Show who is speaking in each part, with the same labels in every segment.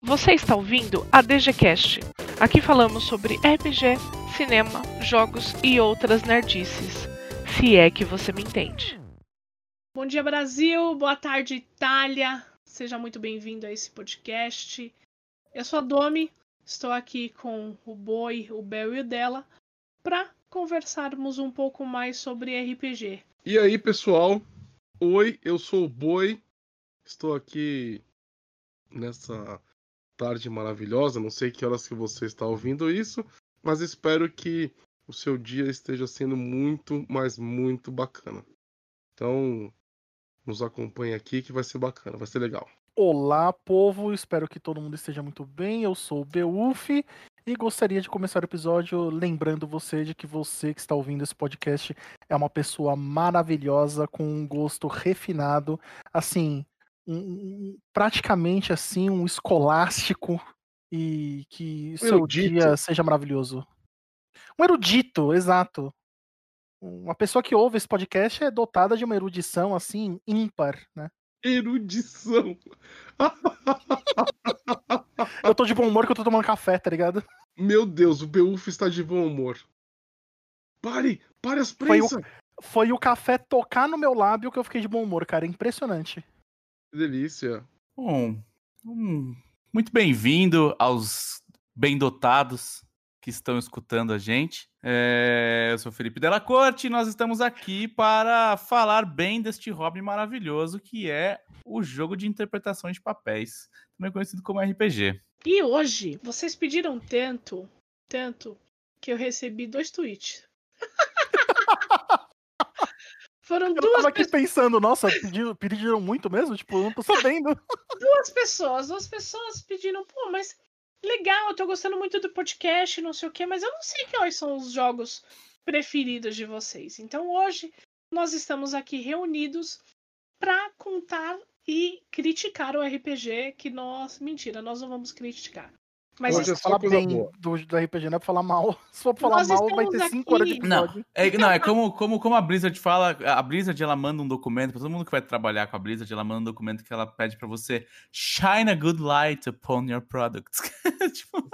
Speaker 1: Você está ouvindo a DGCast. Aqui falamos sobre RPG, cinema, jogos e outras nerdices. Se é que você me entende.
Speaker 2: Bom dia, Brasil. Boa tarde, Itália. Seja muito bem-vindo a esse podcast. Eu sou a Domi. Estou aqui com o Boi, o Bel e o Dela para conversarmos um pouco mais sobre RPG.
Speaker 3: E aí, pessoal? Oi, eu sou o Boi. Estou aqui nessa tarde maravilhosa. Não sei que horas que você está ouvindo isso, mas espero que o seu dia esteja sendo muito, mas muito bacana. Então, nos acompanhe aqui que vai ser bacana, vai ser legal.
Speaker 4: Olá, povo. Espero que todo mundo esteja muito bem. Eu sou o Beuf e gostaria de começar o episódio lembrando você de que você que está ouvindo esse podcast é uma pessoa maravilhosa com um gosto refinado, assim, um, praticamente assim um escolástico e que o seu erudito. dia seja maravilhoso. Um erudito, exato. Uma pessoa que ouve esse podcast é dotada de uma erudição assim ímpar, né?
Speaker 3: Erudição.
Speaker 4: eu tô de bom humor que eu tô tomando café, tá ligado?
Speaker 3: Meu Deus, o Beuf está de bom humor. Pare! Pare as
Speaker 4: prensas! Foi o, foi o café tocar no meu lábio que eu fiquei de bom humor, cara. Impressionante.
Speaker 3: Que delícia.
Speaker 5: Bom, hum, muito bem-vindo aos bem dotados que estão escutando a gente. É, eu sou Felipe Della Corte e nós estamos aqui para falar bem deste hobby maravilhoso que é o jogo de interpretação de papéis, também conhecido como RPG.
Speaker 2: E hoje, vocês pediram tanto, tanto, que eu recebi dois tweets.
Speaker 4: Foram eu duas tava aqui pessoas... pensando, nossa, pediram, pediram muito mesmo? Tipo, não tô sabendo.
Speaker 2: duas pessoas, duas pessoas pediram, pô, mas legal, eu tô gostando muito do podcast, não sei o quê, mas eu não sei quais são os jogos preferidos de vocês. Então hoje nós estamos aqui reunidos para contar e criticar o RPG que nós. Mentira, nós não vamos criticar.
Speaker 4: Mas Hoje é falar bem do, do RPG, não é pra falar mal. Se for pra falar Nós mal, vai ter 5 horas de
Speaker 5: episódio. Não, é, não, é como, como, como a Blizzard fala, a Blizzard ela manda um documento, pra todo mundo que vai trabalhar com a Blizzard, ela manda um documento que ela pede pra você shine a good light upon your products. tipo,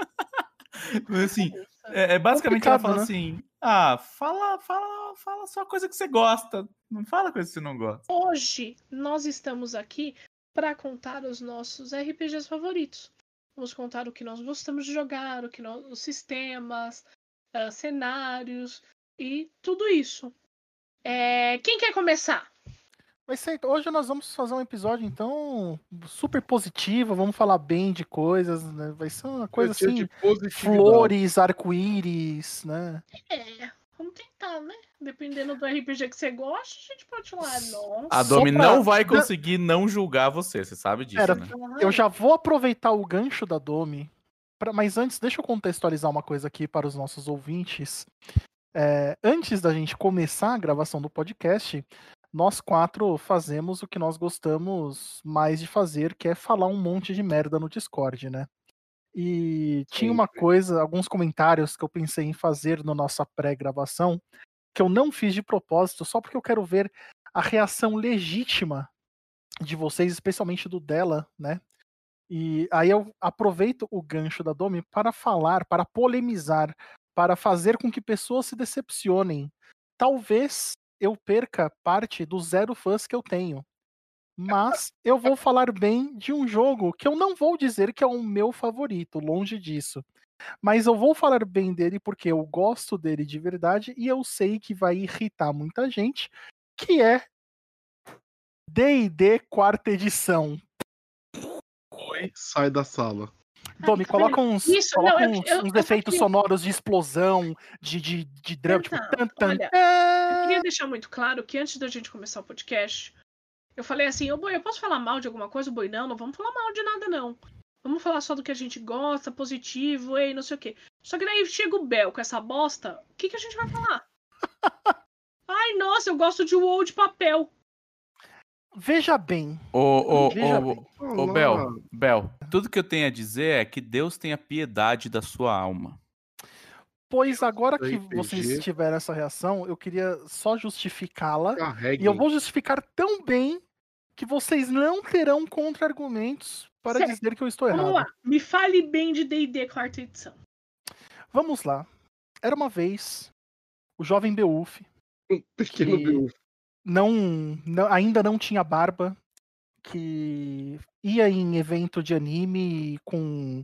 Speaker 5: assim, é, é basicamente ela fala né? assim, ah, fala, fala, fala só coisa que você gosta, não fala coisa que você não gosta.
Speaker 2: Hoje, nós estamos aqui para contar os nossos RPGs favoritos. Vamos contar o que nós gostamos de jogar, o que nós, os sistemas, uh, cenários e tudo isso. É, quem quer começar?
Speaker 4: Vai ser, hoje nós vamos fazer um episódio, então, super positivo, vamos falar bem de coisas, né? Vai ser uma coisa assim, flores, arco-íris, né?
Speaker 2: É, vamos tentar, né? Dependendo do RPG que você gosta, a gente pode falar, nossa.
Speaker 5: A Domi pra... não vai conseguir não julgar você, você sabe disso, Era, né?
Speaker 4: Eu já vou aproveitar o gancho da Domi, pra... mas antes, deixa eu contextualizar uma coisa aqui para os nossos ouvintes. É, antes da gente começar a gravação do podcast, nós quatro fazemos o que nós gostamos mais de fazer, que é falar um monte de merda no Discord, né? E tinha uma coisa, alguns comentários que eu pensei em fazer na nossa pré-gravação, que eu não fiz de propósito, só porque eu quero ver a reação legítima de vocês, especialmente do dela, né? E aí eu aproveito o gancho da Domi para falar, para polemizar, para fazer com que pessoas se decepcionem. Talvez eu perca parte dos zero fãs que eu tenho. Mas eu vou falar bem de um jogo que eu não vou dizer que é o meu favorito, longe disso. Mas eu vou falar bem dele porque eu gosto dele de verdade e eu sei que vai irritar muita gente, que é D&D quarta edição.
Speaker 3: Oi, sai da sala.
Speaker 4: Domi, coloca uns, Isso, coloca não, uns, eu, eu, uns efeitos sonoros de explosão, de, de, de drama, tipo... Tan, tan,
Speaker 2: olha, eu queria deixar muito claro que antes da gente começar o podcast, eu falei assim, ô Boi, eu posso falar mal de alguma coisa? O Boi, não, não vamos falar mal de nada, não. Vamos falar só do que a gente gosta, positivo, ei, não sei o quê. Só que daí chega o Bel com essa bosta, o que, que a gente vai falar? Ai, nossa, eu gosto de WoW de papel.
Speaker 4: Veja bem.
Speaker 5: Ô, ô, ô, ô, Bel, Bel, tudo que eu tenho a dizer é que Deus tenha piedade da sua alma.
Speaker 4: Pois agora que vocês tiveram essa reação, eu queria só justificá-la. E eu vou justificar tão bem que vocês não terão contra-argumentos para
Speaker 2: Certo.
Speaker 4: dizer que eu estou
Speaker 2: Vamos
Speaker 4: errado.
Speaker 2: lá. Me fale bem de D&D quarta edição.
Speaker 4: Vamos lá. Era uma vez o jovem Beowulf
Speaker 3: Um pequeno
Speaker 4: Que-
Speaker 3: Beowulf.
Speaker 4: não, não- ainda não tinha barba, que ia em evento de anime com,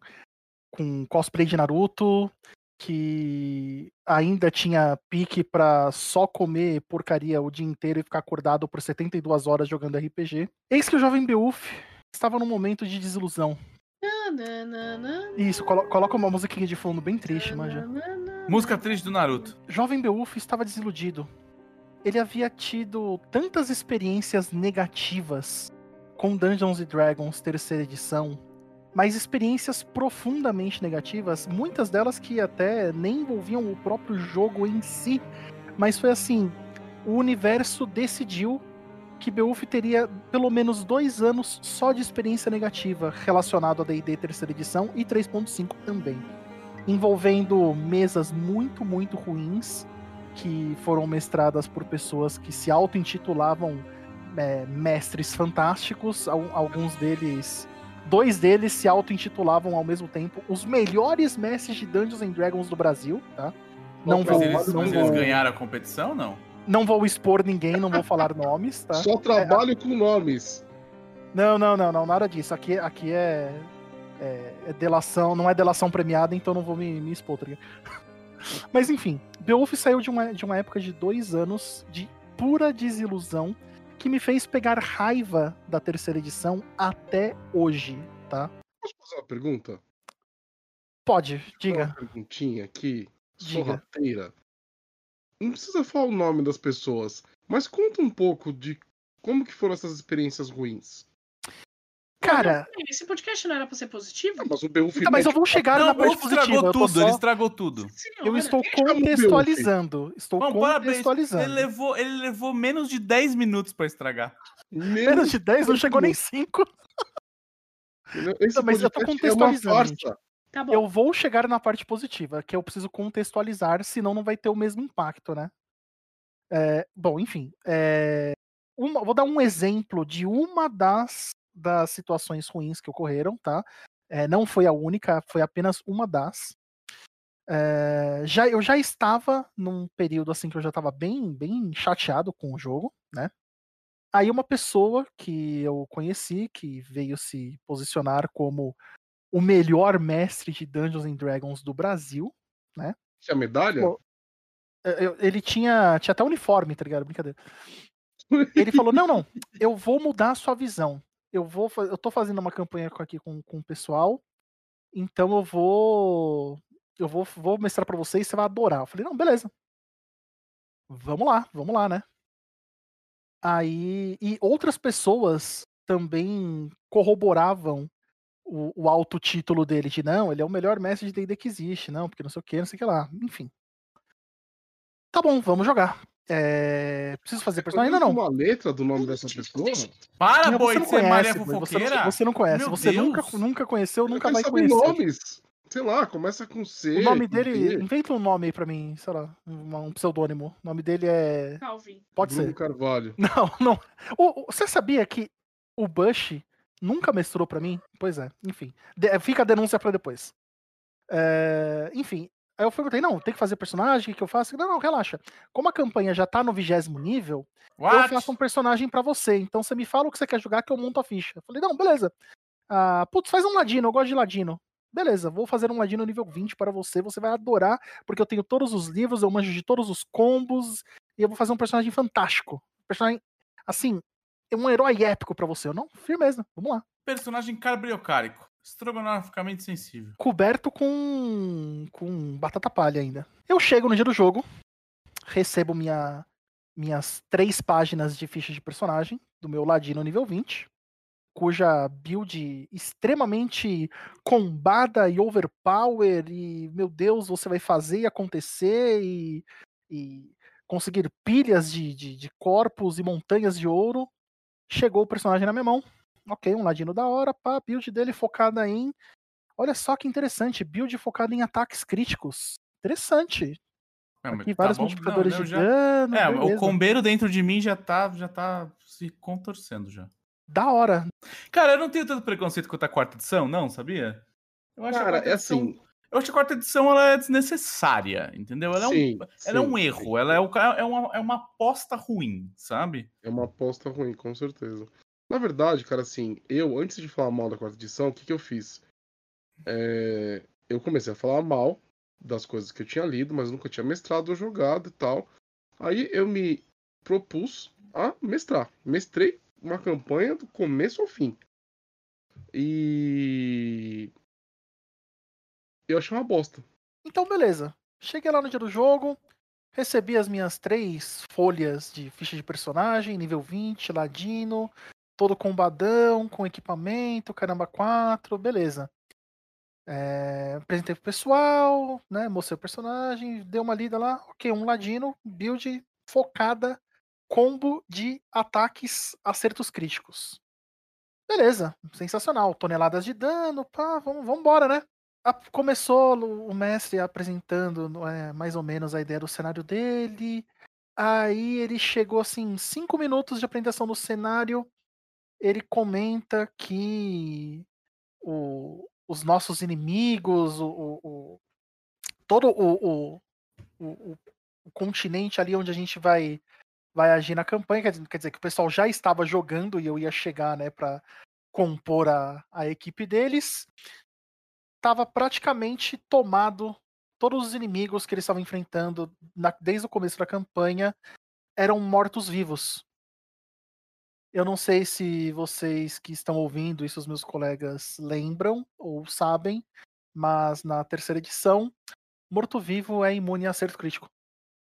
Speaker 4: com cosplay de Naruto, que ainda tinha pique pra só comer porcaria o dia inteiro e ficar acordado por 72 horas jogando RPG. Eis que o jovem Beowulf estava num momento de desilusão. Isso, colo- coloca uma musiquinha de fundo bem triste, manja.
Speaker 5: Música triste do Naruto.
Speaker 4: Jovem Beowulf estava desiludido. Ele havia tido tantas experiências negativas com Dungeons and Dragons terceira edição, mas experiências profundamente negativas, muitas delas que até nem envolviam o próprio jogo em si, mas foi assim, o universo decidiu que Beowulf teria pelo menos dois anos só de experiência negativa relacionado a D&D terceira edição e 3.5 também envolvendo mesas muito, muito ruins que foram mestradas por pessoas que se auto-intitulavam é, mestres fantásticos. Al- Alguns deles, dois deles se auto-intitulavam ao mesmo tempo os melhores mestres de Dungeons and Dragons do Brasil, tá? Não
Speaker 3: Mas
Speaker 4: vou,
Speaker 5: Mas eles,
Speaker 4: não,
Speaker 5: mas
Speaker 4: vou,
Speaker 5: eles ganharam a competição, não?
Speaker 4: não vou expor ninguém, não vou falar nomes, tá?
Speaker 3: Só trabalho com nomes.
Speaker 4: Não, não, não, não, nada disso. Aqui, aqui é, é, é delação, não é delação premiada, então não vou me, me expor, tá ligado? Mas enfim, Beowulf saiu de uma, de uma época de dois anos de pura desilusão que me fez pegar raiva da terceira edição até hoje, tá?
Speaker 3: Posso fazer uma pergunta?
Speaker 4: Pode,
Speaker 3: Uma
Speaker 4: diga.
Speaker 3: perguntinha aqui, sorrateira. Não precisa falar o nome das pessoas, mas conta um pouco de como que foram essas experiências ruins.
Speaker 4: Cara,
Speaker 2: Esse podcast não era pra ser positivo?
Speaker 3: Ah, mas o Beowulf
Speaker 4: então, mas eu vou chegar
Speaker 5: não,
Speaker 4: na parte positiva.
Speaker 5: tudo,
Speaker 4: só-
Speaker 5: ele estragou tudo.
Speaker 2: Senhora,
Speaker 4: eu estou contextualizando. Estou contextualizando.
Speaker 5: Ele levou, ele levou menos de 10 minutos pra estragar.
Speaker 4: Menos de 10, não chegou nem 5.
Speaker 3: Entendeu? Esse
Speaker 4: Não, mas eu tô
Speaker 3: é
Speaker 4: contextualizando,
Speaker 3: farsa.
Speaker 2: Tá bom.
Speaker 4: Eu vou chegar na parte positiva, que eu preciso contextualizar, senão não vai ter o mesmo impacto, né? É, bom, enfim. é, uma- vou dar um exemplo de uma das, das situações ruins que ocorreram, tá? É, não foi a única, foi apenas uma das. É, já, eu já estava num período assim que eu já estava bem, bem chateado com o jogo, né? Aí uma pessoa que eu conheci, que veio se posicionar como o melhor mestre de Dungeons and Dragons do Brasil.
Speaker 3: Tinha medalha?
Speaker 4: Pô, eu- Ele tinha, tinha até uniforme, tá ligado? Brincadeira. Ele falou: não, não, eu vou mudar a sua visão. Eu vou, eu tô fazendo uma campanha aqui com, com o pessoal, então eu vou, eu vou, vou mestrar pra vocês, você vai adorar. Eu falei: não, beleza. Vamos lá, vamos lá, né? Aí e outras pessoas também corroboravam o, o alto título dele de não, ele é o melhor mestre de D&D que existe, não, porque não sei o que, não sei o que lá, enfim. Tá bom, vamos jogar. É, Preciso fazer personagem? Ainda não.
Speaker 3: uma letra do nome dessa pessoa?
Speaker 5: Para,
Speaker 4: Não,
Speaker 5: boi,
Speaker 4: você não conhece, Boi, você, não, você não conhece.
Speaker 5: Meu
Speaker 4: você nunca,
Speaker 5: Deus.
Speaker 4: nunca conheceu,
Speaker 3: Eu
Speaker 4: nunca
Speaker 3: quero
Speaker 4: vai
Speaker 3: saber
Speaker 4: conhecer.
Speaker 3: nomes. Sei lá, começa com C.
Speaker 4: O nome dele,
Speaker 3: D.
Speaker 4: inventa um nome aí pra mim, sei lá, um, um pseudônimo. O nome dele é.
Speaker 2: Calvin.
Speaker 4: Pode
Speaker 3: Bruno
Speaker 4: ser.
Speaker 3: Carvalho.
Speaker 4: Não, não. O- o- você sabia que o Bush nunca mestrou pra mim? Pois é, enfim. De- fica a denúncia pra depois. É, enfim, aí eu perguntei, não, tem que fazer personagem, o que, eu faço? Não, não, relaxa. Como a campanha já tá no vigésimo nível, eu
Speaker 5: What?
Speaker 4: faço um personagem pra você. Então você me fala o que você quer jogar que eu monto a ficha. Eu falei, não, beleza. Ah, putz, faz um ladino, eu gosto de ladino. Beleza, vou fazer um ladino nível 20 para você, você vai adorar, porque eu tenho todos os livros, eu manjo de todos os combos, e eu vou fazer um personagem fantástico. Um personagem, assim, é um herói épico pra você. Eu não, firmeza, vamos lá.
Speaker 5: Personagem carbriocárico. Estrogonoficamente sensível.
Speaker 4: Coberto com, com batata palha ainda. Eu chego no dia do jogo, recebo minha, minhas três páginas de ficha de personagem do meu ladino nível 20, cuja build extremamente combada e overpower e meu Deus, você vai fazer e acontecer e, e conseguir pilhas de, de, de corpos e montanhas de ouro. Chegou o personagem na minha mão. Ok, um ladino da hora, pá, build dele focada em. Olha só que interessante, build focada em ataques críticos. Interessante.
Speaker 5: É, mas
Speaker 4: Aqui
Speaker 5: tá
Speaker 4: vários
Speaker 5: bom,
Speaker 4: multiplicadores
Speaker 5: não, não,
Speaker 4: de
Speaker 5: já-
Speaker 4: dano.
Speaker 5: É, o
Speaker 4: beleza.
Speaker 5: combeiro dentro de mim já tá, já tá se contorcendo já.
Speaker 4: da hora.
Speaker 5: Cara, eu não tenho tanto preconceito quanto a quarta edição, não, sabia? Eu acho
Speaker 3: Cara, é
Speaker 5: edição-
Speaker 3: assim.
Speaker 5: Eu acho que a quarta edição ela é desnecessária, entendeu? Ela é um,
Speaker 3: sim,
Speaker 5: ela é um
Speaker 3: sim,
Speaker 5: erro, ela é, o é, uma, é uma aposta ruim, sabe?
Speaker 3: É uma aposta ruim, com certeza. Na verdade, cara, assim, eu, antes de falar mal da quarta edição, o que, que eu fiz? É, Eu comecei a falar mal das coisas que eu tinha lido, mas nunca tinha mestrado ou jogado e tal. Aí eu me propus a mestrar. Mestrei uma campanha do começo ao fim. E. Eu achei uma bosta.
Speaker 4: Então, beleza. Cheguei lá no dia do jogo, recebi as minhas três folhas de ficha de personagem, nível 20, ladino, todo combadão, com equipamento, caramba 4, beleza. É, apresentei pro pessoal, né? Mostrei o personagem, dei uma lida lá, ok, um ladino, build focada, combo de ataques acertos críticos. Beleza, sensacional. Toneladas de dano, pá, vamos, vamos embora, né? A- começou o mestre apresentando é, mais ou menos a ideia do cenário dele. Aí ele chegou assim, cinco minutos de apresentação do cenário. Ele comenta que o- os nossos inimigos, o, o- todo o- o continente ali onde a gente vai, vai agir na campanha, quer dizer, quer dizer que o pessoal já estava jogando e eu ia chegar né, para compor a, a equipe deles estava praticamente tomado. Todos os inimigos que eles estavam enfrentando na- desde o começo da campanha eram mortos-vivos. Eu não sei se vocês que estão ouvindo isso, os meus colegas, lembram ou sabem, mas na terceira edição, morto-vivo é imune a acerto crítico.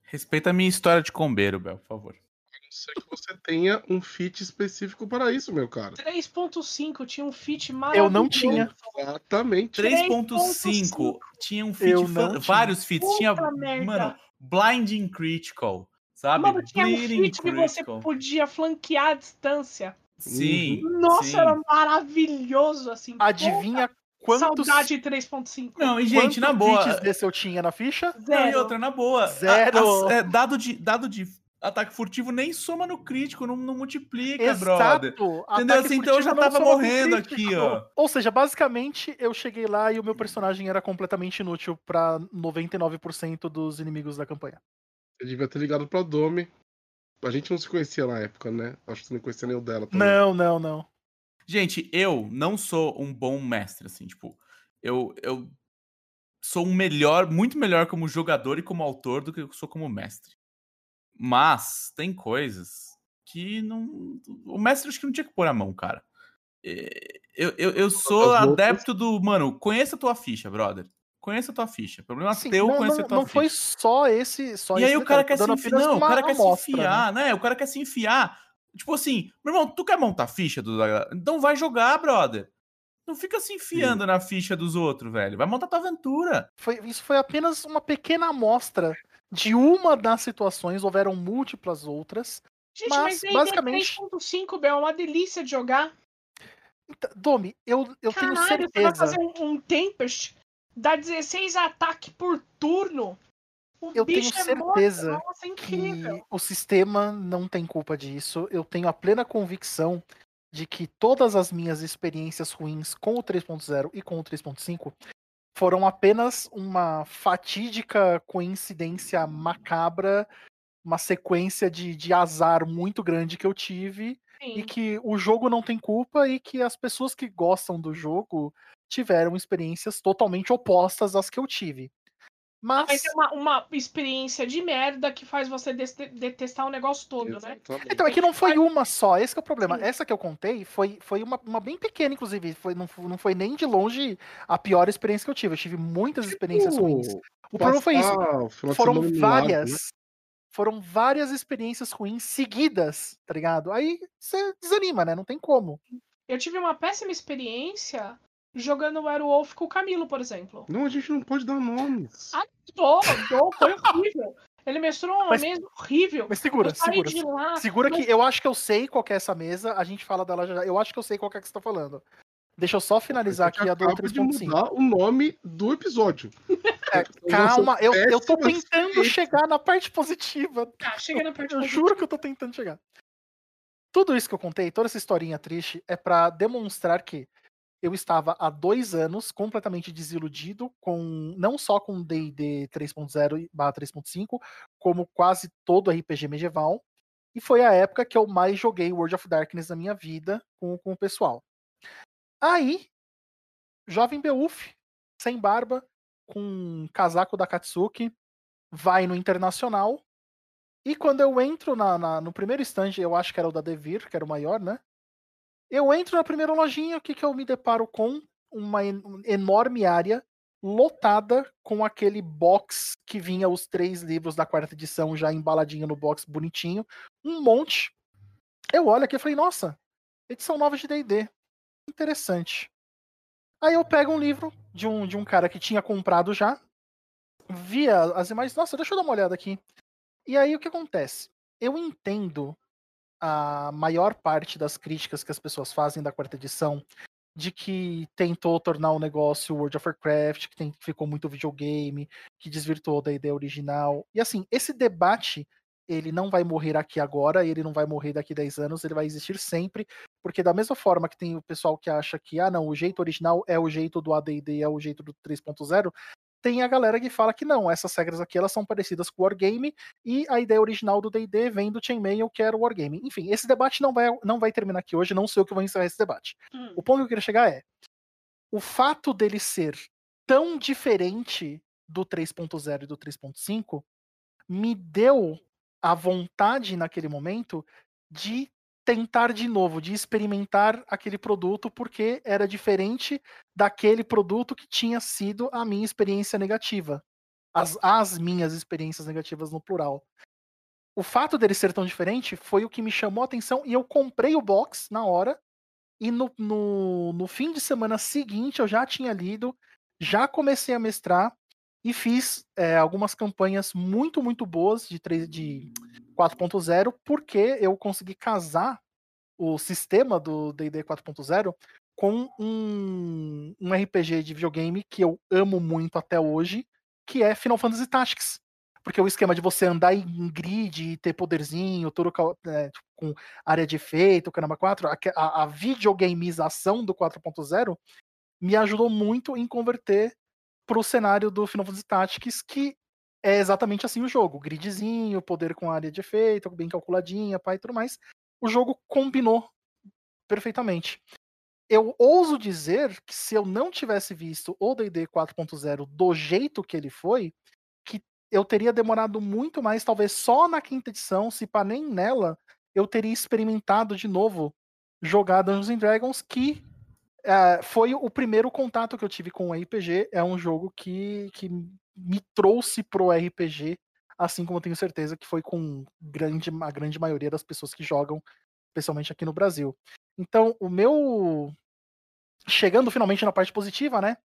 Speaker 5: Respeita a minha história de combeiro, Bel, por favor.
Speaker 3: A não ser que você tenha um fit específico para isso, meu cara.
Speaker 2: 3.5 tinha um fit maravilhoso.
Speaker 4: Eu não tinha.
Speaker 3: Exatamente.
Speaker 5: 3.5 tinha um feat,
Speaker 4: Eu
Speaker 5: fan-
Speaker 4: não tinha.
Speaker 5: vários feats. Tinha,
Speaker 2: Puta merda.
Speaker 5: mano, Blinding Critical, sabe?
Speaker 2: Mano, tinha um fit que você podia flanquear à distância.
Speaker 5: Sim.
Speaker 2: Nossa,
Speaker 5: sim.
Speaker 2: era maravilhoso, assim.
Speaker 4: Adivinha quantos,
Speaker 2: Saudade 3.5.
Speaker 5: Não, e gente, na
Speaker 4: quantos
Speaker 5: boa.
Speaker 4: desse eu tinha na ficha?
Speaker 5: Não, e
Speaker 2: Zero.
Speaker 5: outra, na boa.
Speaker 4: Zero.
Speaker 5: a- a- é, dado, de, dado de ataque furtivo nem soma no crítico, não, não multiplica, brother.
Speaker 4: Exato.
Speaker 5: Entendeu?
Speaker 4: Ataque
Speaker 5: Assim, então eu já
Speaker 4: furtivo não
Speaker 5: tava morrendo
Speaker 4: crítico.
Speaker 5: aqui, ó.
Speaker 4: Ou seja, basicamente eu cheguei lá e o meu personagem era completamente inútil pra 99% dos inimigos da campanha.
Speaker 3: Eu devia ter ligado pra Domi. A gente não se conhecia na época, né? Acho que você não conhecia nem o dela também.
Speaker 4: Não, não, não.
Speaker 5: Gente, eu não sou um bom mestre, assim, tipo, eu, eu sou um melhor, muito melhor como jogador e como autor do que eu sou como mestre. Mas tem coisas que não. O mestre acho que não tinha que pôr a mão, cara. É, Eu, eu, eu sou adepto do. Mano, conheça a tua ficha, brother. Conheça a tua ficha. Problema
Speaker 4: Assim,
Speaker 5: teu
Speaker 4: não,
Speaker 5: conhecer
Speaker 4: não,
Speaker 5: a tua
Speaker 4: não
Speaker 5: ficha.
Speaker 4: foi só esse. Só
Speaker 5: E
Speaker 4: esse
Speaker 5: aí o cara quer se enfiar. Não, o
Speaker 4: uma
Speaker 5: cara quer se
Speaker 4: amostra, né?
Speaker 5: enfiar, né? O cara quer se enfiar. Tipo assim, meu irmão, tu quer montar a ficha do. Então vai jogar, brother. Não fica se enfiando na ficha dos outros, velho. Vai montar tua aventura.
Speaker 4: Foi, isso foi apenas uma pequena amostra de uma das situações, houveram múltiplas outras.
Speaker 2: Gente,
Speaker 4: Mas,
Speaker 2: mas, aí
Speaker 4: basicamente-
Speaker 2: 3.5, Bel, é uma delícia de jogar.
Speaker 4: Então, Domi, eu, eu tenho
Speaker 2: Caralho, você vai
Speaker 4: certeza.
Speaker 2: fazer um, um Tempest, dá 16 ataques por turno. O
Speaker 4: Eu tenho
Speaker 2: é
Speaker 4: certeza
Speaker 2: morto. Nossa, é
Speaker 4: que o sistema não tem culpa disso. Eu tenho a plena convicção de que todas as minhas experiências ruins com o 3.0 e com o 3.5 foram apenas uma fatídica coincidência macabra, uma sequência de, de azar muito grande que eu tive e
Speaker 2: Sim.
Speaker 4: que o jogo não tem culpa e que as pessoas que gostam do jogo tiveram experiências totalmente opostas às que eu tive. Mas,
Speaker 2: Mas é uma, uma experiência de merda que faz você detestar o negócio todo, né?
Speaker 3: Exatamente.
Speaker 4: então é que não foi uma só, esse que é o problema.
Speaker 2: Sim.
Speaker 4: Essa que eu contei foi, foi uma, uma bem pequena, inclusive. Foi, não, não foi nem de longe a pior experiência que eu tive. Eu tive muitas experiências ruins. O problema foi isso. Foram várias.
Speaker 3: né?
Speaker 4: Foram várias experiências ruins seguidas, tá ligado? Aí você desanima, né? Não tem como.
Speaker 2: Eu tive uma péssima experiência jogando Werewolf com o Camilo, por exemplo.
Speaker 3: Não, a gente não pode dar nomes.
Speaker 2: Ah, Dou, dou, foi horrível. Ele mestrou uma
Speaker 4: Mas-
Speaker 2: mesa horrível.
Speaker 4: Mas segura,
Speaker 2: eu
Speaker 4: segura.
Speaker 2: lá.
Speaker 4: Segura
Speaker 2: mas-
Speaker 4: que eu acho que eu sei qual que é essa mesa, a gente fala dela já. Eu acho que eu sei qual que é que você tá falando. Deixa eu só finalizar
Speaker 3: Você
Speaker 4: aqui a do
Speaker 3: acaba de
Speaker 4: 3.5.
Speaker 3: mudar o nome do episódio.
Speaker 4: É, calma, eu, eu tô tentando chegar na parte positiva.
Speaker 2: Tá, chega na parte
Speaker 4: Eu
Speaker 2: positiva.
Speaker 4: juro que eu tô tentando chegar. tudo isso que eu contei, toda essa historinha triste, é pra demonstrar que eu estava há dois anos completamente desiludido com não só com D&D 3.0 barra 3.5, como quase todo RPG medieval. E foi a época que eu mais joguei World of Darkness na minha vida com, com o pessoal. Aí, jovem Beuf, sem barba, com um casaco da Katsuki, vai no Internacional. E quando eu entro na, na, no primeiro stand, eu acho que era o da Devir, que era o maior, né? Eu entro na primeira lojinha, o que, que eu me deparo com? Uma en- enorme área lotada com aquele box que vinha os três livros da quarta edição já embaladinho no box bonitinho, um monte. Eu olho aqui e falei, nossa, edição nova de D&D, interessante. Aí eu pego um livro de um, de um cara que tinha comprado já, via as imagens, nossa, deixa eu dar uma olhada aqui. E aí o que acontece? Eu entendo a maior parte das críticas que as pessoas fazem da quarta edição de que tentou tornar o negócio World of Warcraft, que tem, ficou muito videogame, que desvirtuou da ideia original. E assim, esse debate, ele não vai morrer aqui agora, ele não vai morrer daqui 10 anos, ele vai existir sempre, porque da mesma forma que tem o pessoal que acha que, ah não, o jeito original é o jeito do AD&D, é o jeito do 3.0, tem a galera que fala que não, essas regras aqui elas são parecidas com o Wargame e a ideia original do D&D vem do Chainmail, que era o Wargame. Enfim, esse debate não vai, não vai terminar aqui hoje, não sei eu que vou encerrar esse debate.
Speaker 2: Hum.
Speaker 4: O ponto que eu queria chegar é: o fato dele ser tão diferente do 3.0 e do 3.5 me deu a vontade naquele momento de tentar de novo, de experimentar aquele produto, porque era diferente daquele produto que tinha sido a minha experiência negativa. As, as minhas experiências negativas no plural. O fato dele ser tão diferente foi o que me chamou a atenção e eu comprei o box na hora e no, no, no fim de semana seguinte eu já tinha lido, já comecei a mestrar e fiz é, algumas campanhas muito, muito boas de, 3, de 4.0, porque eu consegui casar o sistema do D&D 4.0 com um, um RPG de videogame que eu amo muito até hoje, que é Final Fantasy Tactics. Porque o esquema de você andar em grid e ter poderzinho, todo é, com área de efeito, caramba 4, a, a, videogamização do 4.0 me ajudou muito em converter pro cenário do Final Fantasy Tactics, que é exatamente assim o jogo. Gridzinho, poder com área de efeito, bem calculadinha, pai e tudo mais. O jogo combinou perfeitamente. Eu ouso dizer que se eu não tivesse visto o D&D 4.0 do jeito que ele foi, que eu teria demorado muito mais, talvez só na quinta edição, se pá nem nela, eu teria experimentado de novo jogar Dungeons Dragons, que é, foi o primeiro contato que eu tive com o RPG. É um jogo que, que me trouxe pro RPG, assim como eu tenho certeza que foi com grande, a grande maioria das pessoas que jogam, especialmente aqui no Brasil. Então, o meu. Chegando finalmente na parte positiva, né?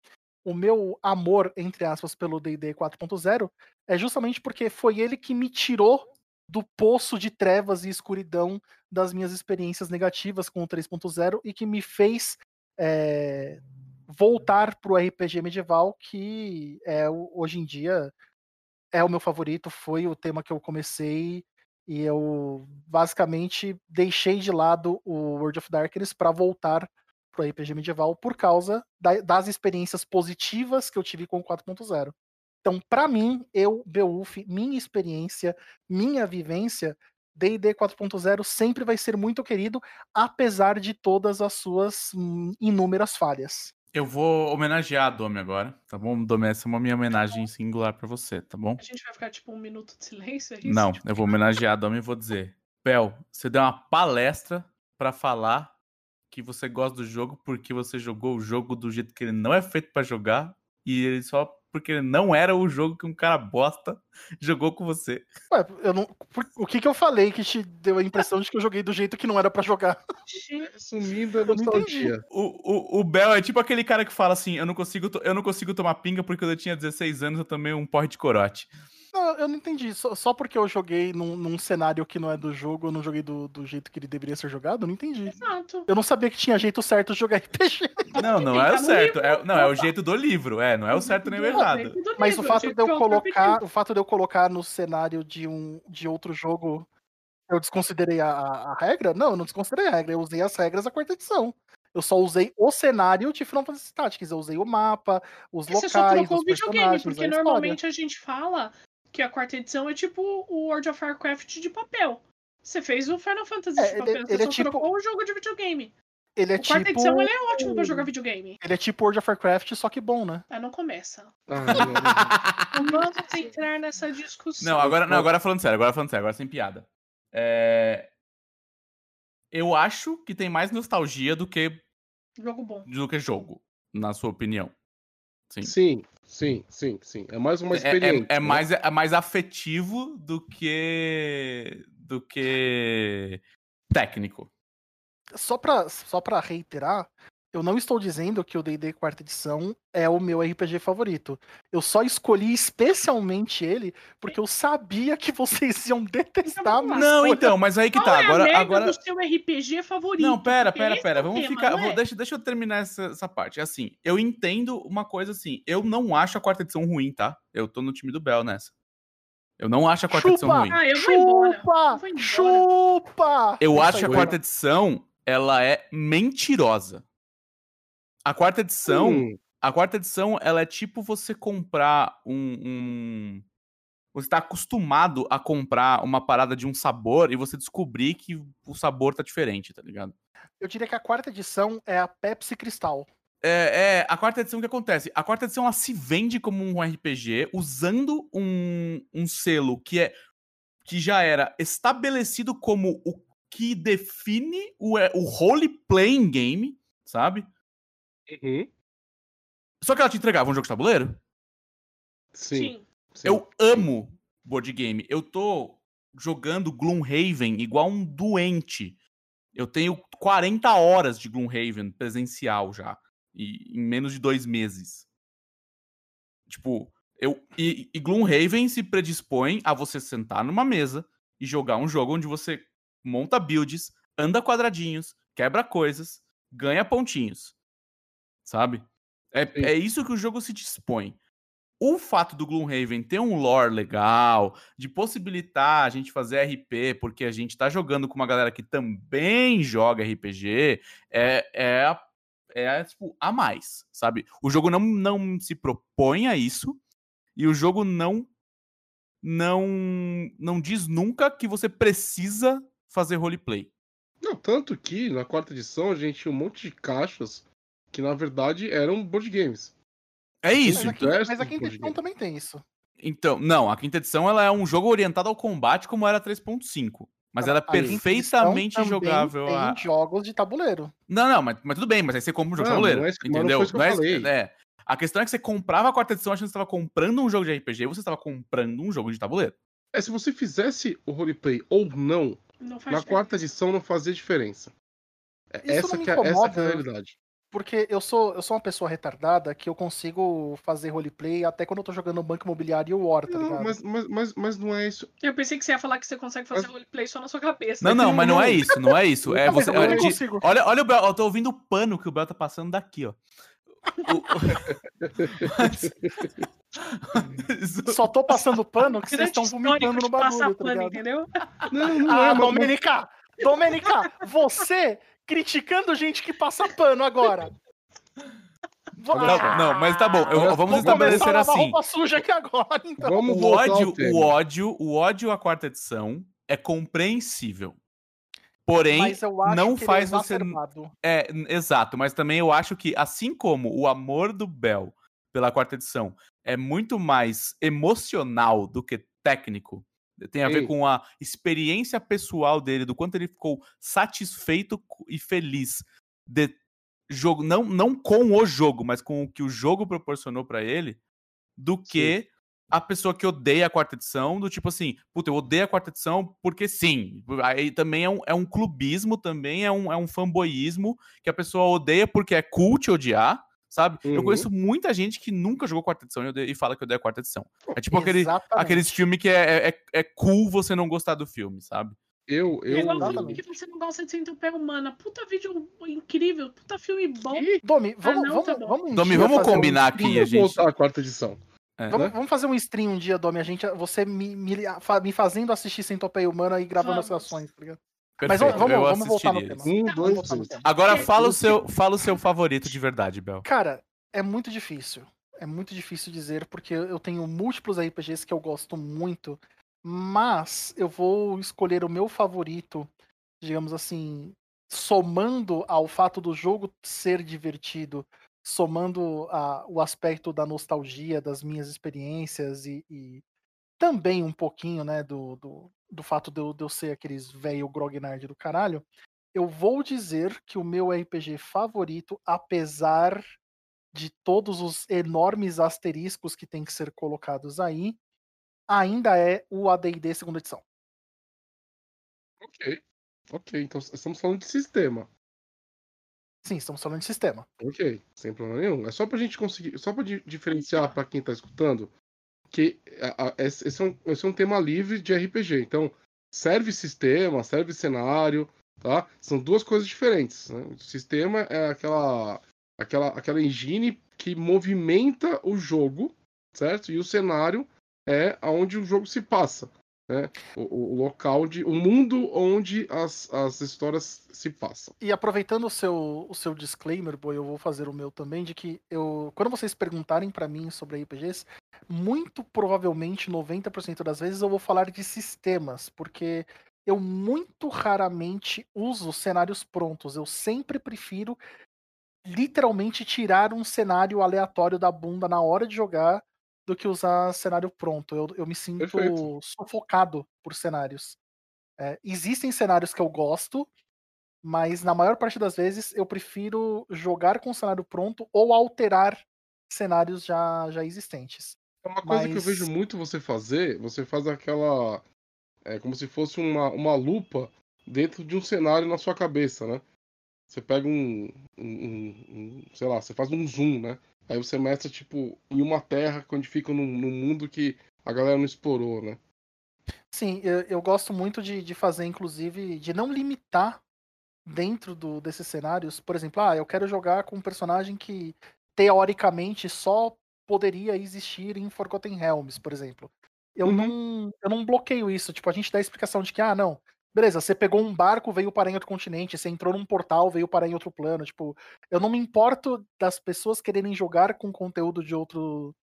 Speaker 4: O meu amor, entre aspas, pelo DD 4.0 é justamente porque foi ele que me tirou do poço de trevas e escuridão das minhas experiências negativas com o 3.0 e que me fez é, voltar pro RPG medieval, que é hoje em dia é o meu favorito, foi o tema que eu comecei e eu basicamente deixei de lado o World of Darkness para voltar pro RPG medieval por causa da, das experiências positivas que eu tive com o 4.0. Então, para mim, eu, Beowulf, minha experiência, minha vivência, D&D 4.0 sempre vai ser muito querido, apesar de todas as suas hum, inúmeras falhas.
Speaker 5: Eu vou homenagear a Domi agora, tá bom? Domi, essa é uma minha homenagem singular para você, tá bom?
Speaker 2: A gente vai ficar tipo um minuto de silêncio? É isso?
Speaker 5: Não,
Speaker 2: Tipo,
Speaker 5: eu vou homenagear a Domi e vou dizer: Bel, você deu uma palestra para falar que você gosta do jogo porque você jogou o jogo do jeito que ele não é feito para jogar e ele só porque não era o jogo que um cara bosta jogou com você.
Speaker 4: Ué, eu não, por- o que que eu falei que te deu a impressão de que eu joguei do jeito que não era pra jogar?
Speaker 3: É
Speaker 4: não entendi.
Speaker 3: nostalgia.
Speaker 5: O, o, o Bel é tipo aquele cara que fala assim: eu não, consigo eu não consigo tomar pinga porque quando eu tinha 16 anos eu tomei um porre de corote.
Speaker 4: Não, eu não entendi. Só, só porque eu joguei num, num cenário que não é do jogo, eu não joguei do, do jeito que ele deveria ser jogado? Eu não entendi.
Speaker 2: Exato.
Speaker 4: Eu não sabia que tinha jeito certo de jogar RPG.
Speaker 5: Não, não é o
Speaker 2: no
Speaker 5: certo. É, não, é o jeito do livro. É, não é o certo nem o errado.
Speaker 4: Mas o fato de eu
Speaker 2: é
Speaker 4: colocar, o fato de eu colocar no cenário de um de outro jogo eu desconsiderei a, a- regra? Não, eu não desconsiderei a regra. Eu usei as regras da quarta edição. Eu só usei o cenário de Final Fantasy Tactics. Eu usei o mapa, os
Speaker 2: Você só
Speaker 4: locais,
Speaker 2: trocou
Speaker 4: os
Speaker 2: o videogame, porque
Speaker 4: a
Speaker 2: normalmente a gente fala que a quarta edição é tipo o World of Warcraft de papel. Você fez o Final Fantasy
Speaker 4: É,
Speaker 2: de
Speaker 4: ele-
Speaker 2: papel, você
Speaker 4: ele é
Speaker 2: só
Speaker 4: tipo-
Speaker 2: trocou o jogo de videogame.
Speaker 4: Ele é
Speaker 2: o quarta
Speaker 4: tipo.
Speaker 2: edição ele é ótimo pra jogar videogame.
Speaker 4: Ele é tipo World of Warcraft, só que bom, né?
Speaker 2: Ah, não começa.
Speaker 3: Ah. Não
Speaker 2: vamos entrar nessa discussão.
Speaker 5: Não, agora, não, agora falando sério, agora falando sério, agora sem piada. É, Eu acho que tem mais nostalgia do que,
Speaker 2: Jogo bom.
Speaker 5: do que jogo, na sua opinião. Sim.
Speaker 3: Sim, sim, sim, sim. É mais uma
Speaker 5: É-
Speaker 3: experiência.
Speaker 5: É, é
Speaker 3: né?
Speaker 5: mais, é mais afetivo do que. do que técnico.
Speaker 4: Só pra, só pra reiterar, eu não estou dizendo que o D&D quarta edição é o meu RPG favorito. Eu só escolhi especialmente ele porque eu sabia que vocês iam detestar a
Speaker 5: Não, então, mas aí que
Speaker 2: Qual
Speaker 5: tá.
Speaker 2: é a
Speaker 5: Agora,
Speaker 2: média
Speaker 5: agora...
Speaker 2: do seu RPG favorito?
Speaker 5: Não, pera, pera, pera.
Speaker 2: é
Speaker 5: Vamos
Speaker 2: tema,
Speaker 5: ficar.
Speaker 2: não
Speaker 5: vou-
Speaker 2: é?
Speaker 5: deixa, deixa eu terminar essa, essa parte. Assim, eu entendo uma coisa assim. Eu não acho a quarta edição ruim, tá? Eu tô no time do Bel nessa. Eu não acho a quarta edição
Speaker 4: Chupa!
Speaker 5: ruim.
Speaker 2: Ah, eu vou embora.
Speaker 4: Chupa!
Speaker 2: Eu vou embora.
Speaker 4: Chupa!
Speaker 5: Eu
Speaker 4: Isso
Speaker 5: acho que a quarta edição, ela é mentirosa. A quarta edição,
Speaker 3: Hum,
Speaker 5: a quarta edição, ela é tipo você comprar um, um- Você tá acostumado a comprar uma parada de um sabor e você descobrir que o sabor tá diferente, tá ligado?
Speaker 4: Eu diria que a quarta edição é a Pepsi Cristal.
Speaker 5: É, é, a quarta edição o que acontece? A quarta edição ela se vende como um RPG usando um, um selo que é que já era estabelecido como o que define o, é, o role playing game, sabe?
Speaker 3: Uhum,
Speaker 5: Só que ela te entregava um jogo de tabuleiro.
Speaker 3: Sim.
Speaker 2: Sim.
Speaker 3: sim.
Speaker 5: Eu amo board game. Eu tô jogando Gloomhaven igual um doente. Eu tenho 40 horas de Gloomhaven presencial já. E, em menos de dois meses. Tipo, eu. E, e Gloomhaven se predispõe a você sentar numa mesa e jogar um jogo onde você monta builds, anda quadradinhos, quebra coisas, ganha pontinhos. Sabe? É,
Speaker 3: Sim.
Speaker 5: é isso que o jogo se dispõe. O fato do Gloomhaven ter um lore legal, de possibilitar a gente fazer RP, porque a gente tá jogando com uma galera que também joga RPG, é, é, a- é tipo, a mais, sabe? O jogo não, não se propõe a isso, e o jogo não, não, não diz nunca que você precisa fazer roleplay.
Speaker 3: Não, tanto que na quarta edição a gente tinha um monte de caixas que na verdade eram board games.
Speaker 5: É isso.
Speaker 4: Mas a quinta,
Speaker 3: Universo
Speaker 4: mas a quinta edição
Speaker 3: game.
Speaker 4: também tem isso.
Speaker 5: Então, não, a quinta edição ela é um jogo orientado ao combate como era 3.5. Mas ela é perfeitamente jogável.
Speaker 4: Tem
Speaker 5: a-
Speaker 4: jogos de tabuleiro.
Speaker 5: Não, não, mas, mas tudo bem, mas aí você compra um jogo de
Speaker 3: Não,
Speaker 5: tabuleiro.
Speaker 3: não é não
Speaker 5: entendeu?
Speaker 3: foi isso que eu
Speaker 5: é,
Speaker 3: falei.
Speaker 5: é. A questão é que você comprava a quarta edição achando que você estava comprando um jogo de RPG, você estava comprando um jogo de tabuleiro.
Speaker 3: É, se você fizesse o roleplay ou não,
Speaker 2: Não
Speaker 3: na
Speaker 2: diferença.
Speaker 3: quarta edição não fazia diferença. É,
Speaker 4: Isso
Speaker 3: essa,
Speaker 4: não me
Speaker 3: que é, essa que é a
Speaker 4: incomoda.
Speaker 3: realidade.
Speaker 4: Porque eu sou, eu sou uma pessoa retardada que eu consigo fazer roleplay até quando eu tô jogando Banco Imobiliário e War, tá
Speaker 3: Não,
Speaker 4: ligado?
Speaker 3: mas, mas, mas, mas não é isso.
Speaker 2: Eu pensei que você ia falar que você consegue fazer
Speaker 3: Mas-
Speaker 2: roleplay só na sua cabeça.
Speaker 5: Não, não, mas não é isso, não é isso. É você.
Speaker 4: eu não
Speaker 5: olha, de- olha, olha o Bel, eu tô ouvindo o pano que o Bel tá passando daqui, ó. Mas-
Speaker 4: Só tô passando pano que vocês estão vomitando no bagulho, tá
Speaker 2: pano,
Speaker 4: ligado?
Speaker 2: entendeu?
Speaker 3: Não, não
Speaker 4: Ah,
Speaker 3: é.
Speaker 4: Domênica! Domênica, você criticando gente que passa pano agora.
Speaker 5: Não, não, mas tá bom, eu- vamos estabelecer assim.
Speaker 4: roupa suja aqui agora, então.
Speaker 3: Vamos
Speaker 5: O ódio, o ódio, o ódio à quarta edição é compreensível. Porém, não
Speaker 4: que
Speaker 5: faz
Speaker 4: é
Speaker 5: você. É, exato, mas também eu acho que, assim como o amor do Bell pela quarta edição é muito mais emocional do que técnico, tem a ver
Speaker 3: Sim.
Speaker 5: com a experiência pessoal dele, do quanto ele ficou satisfeito e feliz de jogo, não, não com o jogo, mas com o que o jogo proporcionou pra ele, do que a pessoa que odeia a quarta edição, do tipo assim, puta, eu odeio a quarta edição porque sim. Aí também é um, é um clubismo, também é um, é um fanboyismo que a pessoa odeia porque é cult odiar, sabe? Eu
Speaker 3: Uhum.
Speaker 5: conheço muita gente que nunca jogou quarta edição e, e fala que odeia a quarta edição. É tipo aquele, aqueles filmes que é, é, é cool você não gostar do filme, sabe?
Speaker 3: Eu,
Speaker 2: É
Speaker 3: eu.
Speaker 2: igual
Speaker 4: Exatamente.
Speaker 2: que você não gosta de Centopeia Humana. Puta vídeo incrível, puta filme bom.
Speaker 4: Domi, vamos,
Speaker 2: não,
Speaker 4: vamos,
Speaker 2: tá bom.
Speaker 4: vamos um
Speaker 5: Domi, vamos
Speaker 4: um
Speaker 5: combinar
Speaker 4: stream-
Speaker 5: aqui, a
Speaker 3: Vamos
Speaker 5: gente.
Speaker 3: voltar à quarta edição.
Speaker 5: É.
Speaker 4: Vamos,
Speaker 3: né?
Speaker 4: vamos fazer um stream um dia, Domi, a gente, você me, me, me fazendo assistir Centopeia Humana e gravando as
Speaker 2: Vamos.
Speaker 4: ações, tá ligado?
Speaker 5: Perfeito,
Speaker 4: Mas vamos,
Speaker 5: eu
Speaker 4: vamos, voltar no
Speaker 5: assistiria
Speaker 4: tema.
Speaker 3: Um, dois,
Speaker 4: no
Speaker 3: três.
Speaker 4: tema.
Speaker 5: Agora fala o seu, fala o seu favorito de verdade, Bel.
Speaker 4: Cara, é muito difícil. É muito difícil dizer, porque eu tenho múltiplos RPGs que eu gosto muito, mas eu vou escolher o meu favorito, digamos assim, somando ao fato do jogo ser divertido, somando a- o aspecto da nostalgia, das minhas experiências e, e também um pouquinho, né, do, do, do fato de eu, de eu ser aqueles velho grognard do caralho, eu vou dizer que o meu RPG favorito, apesar de todos os enormes asteriscos que tem que ser colocados aí, ainda é o AD&D segunda edição.
Speaker 3: Ok. Ok, então estamos falando de sistema.
Speaker 4: Sim, estamos falando de sistema.
Speaker 3: Ok, sem problema nenhum. É só pra gente conseguir, só pra di- diferenciar pra quem tá escutando, que a- a- esse é, um, esse é um tema livre de RPG. Então, serve sistema, serve cenário, tá? São duas coisas diferentes. Né? O sistema é aquela, aquela, aquela engine que movimenta o jogo, certo? E o cenário é aonde o jogo se passa. Né? O, o- local de. O mundo onde as, as histórias se passam.
Speaker 4: E aproveitando o seu, o seu disclaimer, boy, eu vou fazer o meu também, de que eu, quando vocês perguntarem pra mim sobre RPGs, muito provavelmente 90% das vezes eu vou falar de sistemas, porque eu muito raramente uso cenários prontos. Eu sempre prefiro literalmente tirar um cenário aleatório da bunda na hora de jogar do que usar cenário pronto. Eu, eu me sinto
Speaker 3: Perfeito.
Speaker 4: sufocado por cenários. É, existem cenários que eu gosto, mas na maior parte das vezes eu prefiro jogar com cenário pronto ou alterar cenários já, já existentes.
Speaker 3: É uma coisa que eu
Speaker 4: Mas-
Speaker 3: vejo muito você fazer, você faz aquela. É como se fosse uma, uma lupa dentro de um cenário na sua cabeça, né? Você pega um, um- um- um- sei lá, você faz um zoom, né? Aí você mestra, tipo, em uma terra onde fica num, num mundo que a galera não explorou, né?
Speaker 4: Sim, eu, eu gosto muito de, de fazer, inclusive, de não limitar dentro do, desses cenários. Por exemplo, ah, eu quero jogar com um personagem que teoricamente só poderia existir em Forgotten Realms, por exemplo. Eu,
Speaker 3: Uhum.
Speaker 4: não, eu não bloqueio isso. Tipo, a gente dá a explicação de que, ah, não, beleza, você pegou um barco, veio parar em outro continente, você entrou num portal, veio parar em outro plano. Tipo, eu não me importo das pessoas quererem jogar com conteúdo de outro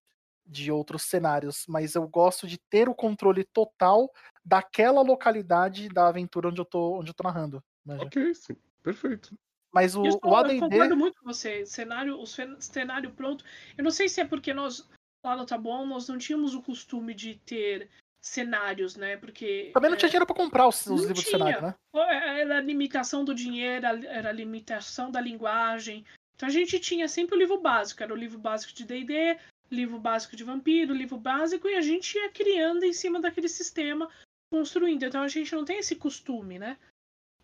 Speaker 4: de outros cenários, mas eu gosto de ter o controle total daquela localidade da aventura onde eu tô, onde eu tô narrando. manja.
Speaker 3: Ok, sim. Perfeito.
Speaker 4: Mas o,
Speaker 2: Isso,
Speaker 4: o
Speaker 2: eu
Speaker 4: AD&D
Speaker 2: concordo muito com você. Cenário, o cen- cenário pronto. Eu não sei se é porque nós, lá no Tá Bom, nós não tínhamos o costume de ter cenários, né? Porque.
Speaker 4: também não tinha
Speaker 2: é,
Speaker 4: dinheiro pra comprar os, os livros de
Speaker 2: tinha.
Speaker 4: cenário, né?
Speaker 2: Era a limitação do dinheiro, era a limitação da linguagem. Então a gente tinha sempre o livro básico. Era o livro básico de D&D, livro básico de vampiro, livro básico, e a gente ia criando em cima daquele sistema, construindo. Então a gente não tem esse costume, né?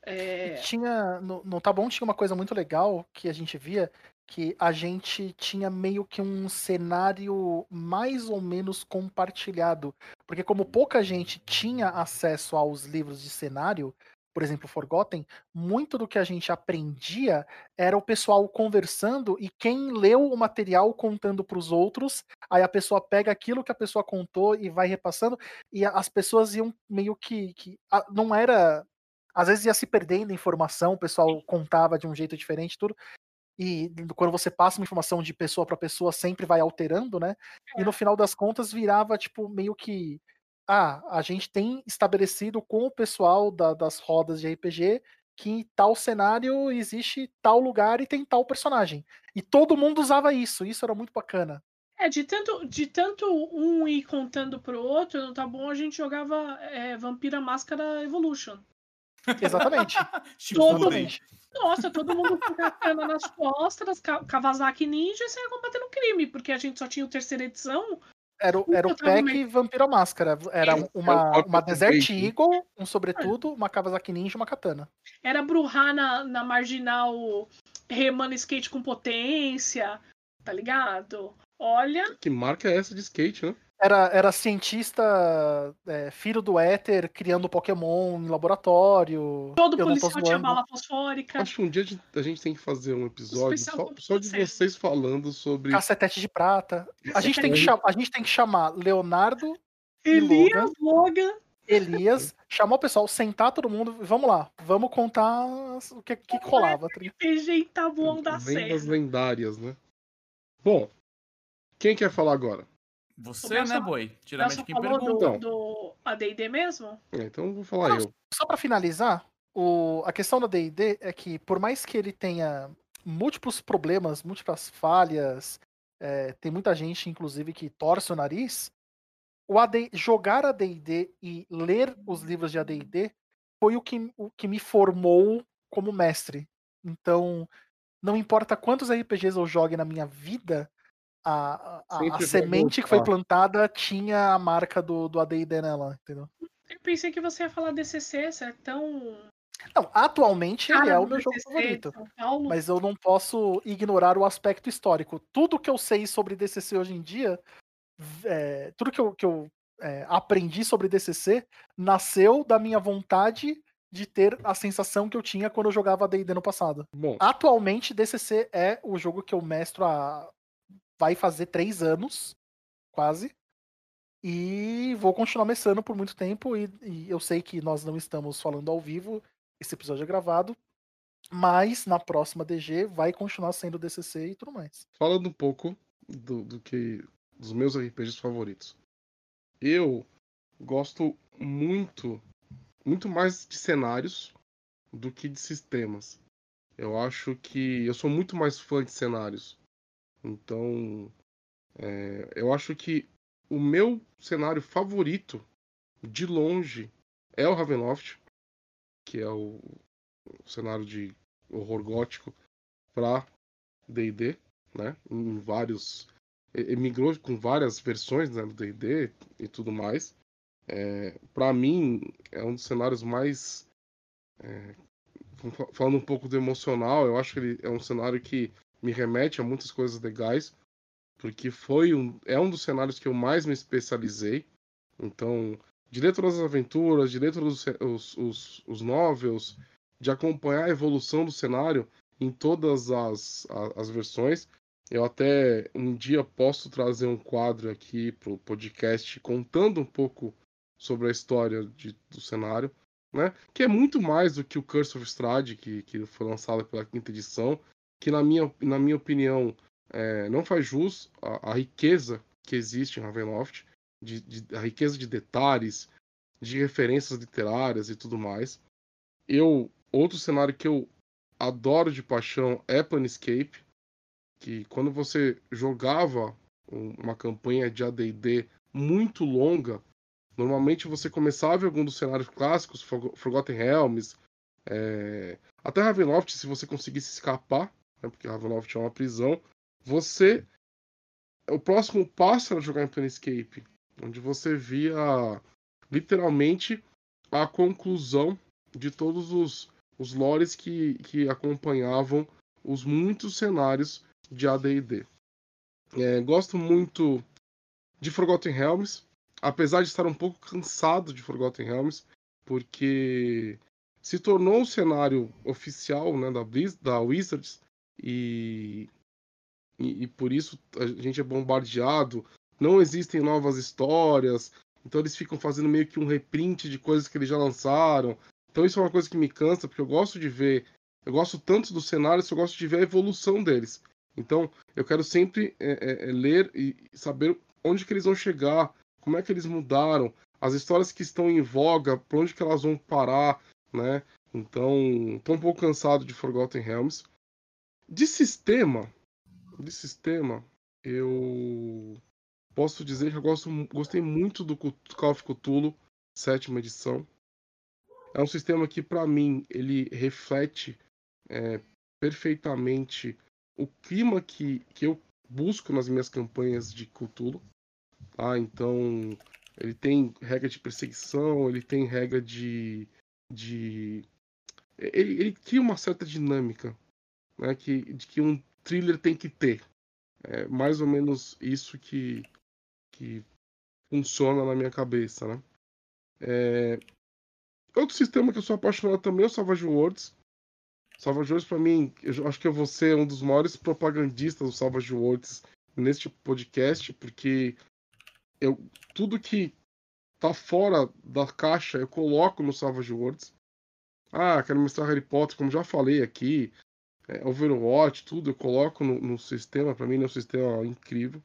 Speaker 2: É,
Speaker 4: Tinha, no, no Tá Bom tinha uma coisa muito legal que a gente via, que a gente tinha meio que um cenário mais ou menos compartilhado. Porque como pouca gente tinha acesso aos livros de cenário, por exemplo, Forgotten, muito do que a gente aprendia era o pessoal conversando e quem leu o material contando para os outros, aí a pessoa pega aquilo que a pessoa contou e vai repassando, e as pessoas iam meio que. que não era. Às vezes ia se perdendo informação, o pessoal contava de um jeito diferente, tudo. E quando você passa uma informação de pessoa para pessoa, sempre vai alterando, né? E no final das contas virava, tipo, meio que. Ah, a gente tem estabelecido com o pessoal da- das rodas de RPG que em tal cenário existe tal lugar e tem tal personagem. E todo mundo usava isso, isso era muito bacana.
Speaker 2: É, de tanto, de tanto um ir contando pro outro, não tá bom, a gente jogava é, Vampira Máscara Evolution.
Speaker 4: Exatamente.
Speaker 2: Todo
Speaker 4: exatamente.
Speaker 2: Nossa, todo mundo com katana nas costas, Ka- Kawasaki Ninja, e saia combatendo crime, porque a gente só tinha o terceira edição.
Speaker 4: Era, o- era o pack
Speaker 2: meio-
Speaker 4: Vampiro Máscara. Era
Speaker 2: É.
Speaker 4: um-
Speaker 3: É
Speaker 4: uma, uma Desert. Eagle, um sobretudo, uma Kawasaki Ninja e uma katana.
Speaker 2: Era Bruhá na, na marginal remando skate com potência, tá ligado? Olha,
Speaker 3: Que marca é essa de skate, né?
Speaker 4: Era, era cientista, é, filho do éter, criando Pokémon em laboratório.
Speaker 2: Todo policial tinha bala fosfórica.
Speaker 3: Acho que um dia a gente, a gente tem que fazer um episódio só, só de
Speaker 2: você.
Speaker 3: vocês falando sobre.
Speaker 4: Cacetete de prata. A gente, tem que a gente tem que chamar Leonardo,
Speaker 2: Elias Logan.
Speaker 4: Elias, chamar o pessoal, sentar todo mundo. e Vamos lá, vamos contar o que, que, rolava. tá ligado?
Speaker 2: PG em Tabuão da
Speaker 3: Lendas
Speaker 2: Serra.
Speaker 3: lendárias, né? Bom, quem quer falar agora?
Speaker 5: Você, né, boi?
Speaker 2: Ela
Speaker 5: Geralmente
Speaker 2: só
Speaker 5: quem
Speaker 2: falou
Speaker 5: pergunta.
Speaker 2: do, do AD&D mesmo?
Speaker 3: É, então eu vou falar
Speaker 4: Não,
Speaker 3: eu.
Speaker 4: Só pra finalizar, o- a questão da D&D é que por mais que ele tenha múltiplos problemas, múltiplas falhas, é, tem muita gente, inclusive, que torce o nariz, o AD, jogar AD&D e ler os livros de AD&D foi o que, o que me formou como mestre. Então, não importa quantos RPGs eu jogue na minha vida, a, a- a, semente que foi plantada tinha a marca do, do AD&D nela, entendeu?
Speaker 2: Eu pensei que você ia falar DCC, você é tão...
Speaker 4: Não, atualmente ele
Speaker 2: cara
Speaker 4: é o meu jogo
Speaker 2: DCC de
Speaker 4: favorito. Mas eu não posso ignorar o aspecto histórico. Tudo que eu sei sobre DCC hoje em dia, é, tudo que eu, que eu é, aprendi sobre DCC, nasceu da minha vontade de ter a sensação que eu tinha quando eu jogava D&D no passado.
Speaker 3: Bom,
Speaker 4: Atualmente, DCC é o jogo que eu mestro há... vai fazer três anos, quase. E vou continuar mestrando por muito tempo. E, e eu sei que nós não estamos falando ao vivo, esse episódio é gravado. Mas na próxima DG vai continuar sendo DCC e tudo mais.
Speaker 3: falando um pouco do, do que dos meus RPGs favoritos. Eu gosto muito, muito mais de cenários do que de sistemas. Eu acho que eu sou muito mais fã de cenários. Então, é, eu acho que o meu cenário favorito, de longe, é o Ravenloft, que é o, o cenário de horror gótico para D&D, né? Em vários emigrou com várias versões né, do D&D e tudo mais. É, para mim é um dos cenários mais é, fa- falando um pouco do emocional, eu acho que ele é um cenário que me remete a muitas coisas legais, porque foi um é um dos cenários que eu mais me especializei. Então, de ler todas as aventuras, de ler todos os, os, os, novels, de acompanhar a evolução do cenário em todas as, a- as versões. Eu até um dia posso trazer um quadro aqui pro podcast contando um pouco sobre a história de- do cenário, né? Que é muito mais do que o Curse of Strahd, que, que foi lançado pela quinta edição, que na minha, na minha opinião é, não faz jus à, riqueza que existe em Ravenloft, de, de- a riqueza de detalhes, de referências literárias e tudo mais. Eu outro cenário que eu adoro de paixão é Planescape, que quando você jogava um- uma campanha de AD&D muito longa, normalmente você começava em algum dos cenários clássicos, Forgo- Forgotten Realms, é, até Ravenloft, se você conseguisse escapar, né, porque Ravenloft é uma prisão, você o próximo passo era jogar em Planescape, onde você via literalmente a conclusão de todos os, os lores que, que acompanhavam os muitos cenários de AD&D. É, gosto muito de Forgotten Realms, apesar de estar um pouco cansado de Forgotten Realms, porque se tornou um cenário oficial né, da, Blizz, da Wizards e, e, e por isso a gente é bombardeado. Não existem novas histórias, então eles ficam fazendo meio que um reprint de coisas que eles já lançaram. Então isso é uma coisa que me cansa, porque eu gosto de ver, eu gosto tanto dos cenários, eu gosto de ver a evolução deles. Então eu quero sempre é, é, é, ler e saber onde que eles vão chegar, como é que eles mudaram, as histórias que estão em voga, para onde que elas vão parar, né? Então, tô um pouco cansado de Forgotten Realms. De sistema, de sistema, eu posso dizer que eu gosto, gostei muito do Call of Cthulhu, sétima edição. É um sistema que, para mim, ele reflete é, perfeitamente o clima que, que eu busco nas minhas campanhas de Cthulhu. Tá? Então, ele tem regra de perseguição, ele tem regra de. de... Ele, ele cria uma certa dinâmica né, que, de que um thriller tem que ter. É mais ou menos isso que, que funciona na minha cabeça, né? É... Outro sistema que eu sou apaixonado também é o Savage Worlds. Savage Worlds, pra mim, eu acho que eu vou ser um dos maiores propagandistas do Savage Worlds neste podcast, porque eu, tudo que tá fora da caixa eu coloco no Savage Worlds. Ah, quero mostrar Harry Potter, como já falei aqui, é, Overwatch, tudo eu coloco no, no sistema, para mim é um sistema incrível,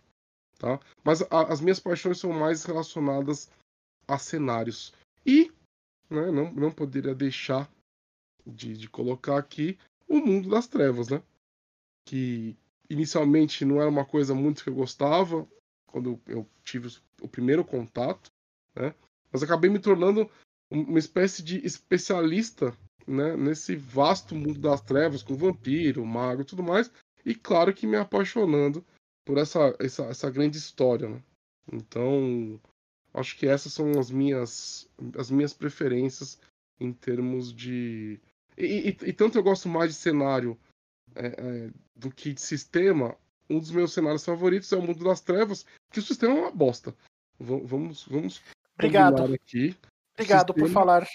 Speaker 3: tá? Mas a, as minhas paixões são mais relacionadas a cenários. E né, não, não poderia deixar de, de colocar aqui o mundo das trevas, né? Que inicialmente não era uma coisa muito que eu gostava, quando eu tive o primeiro contato, né? Mas acabei me tornando uma espécie de especialista né, nesse vasto mundo das trevas, com vampiro, mago e tudo mais, e claro que me apaixonando por essa, essa, essa grande história. Né? Então, acho que essas são as minhas, as minhas preferências em termos de. E, e, e tanto eu gosto mais de cenário é, é, do que de sistema. Um dos meus cenários favoritos é o Mundo das Trevas, que o sistema é uma bosta. V vamos, vamos
Speaker 4: Obrigado.
Speaker 3: aqui.
Speaker 4: Obrigado
Speaker 3: sistema...
Speaker 4: por falar.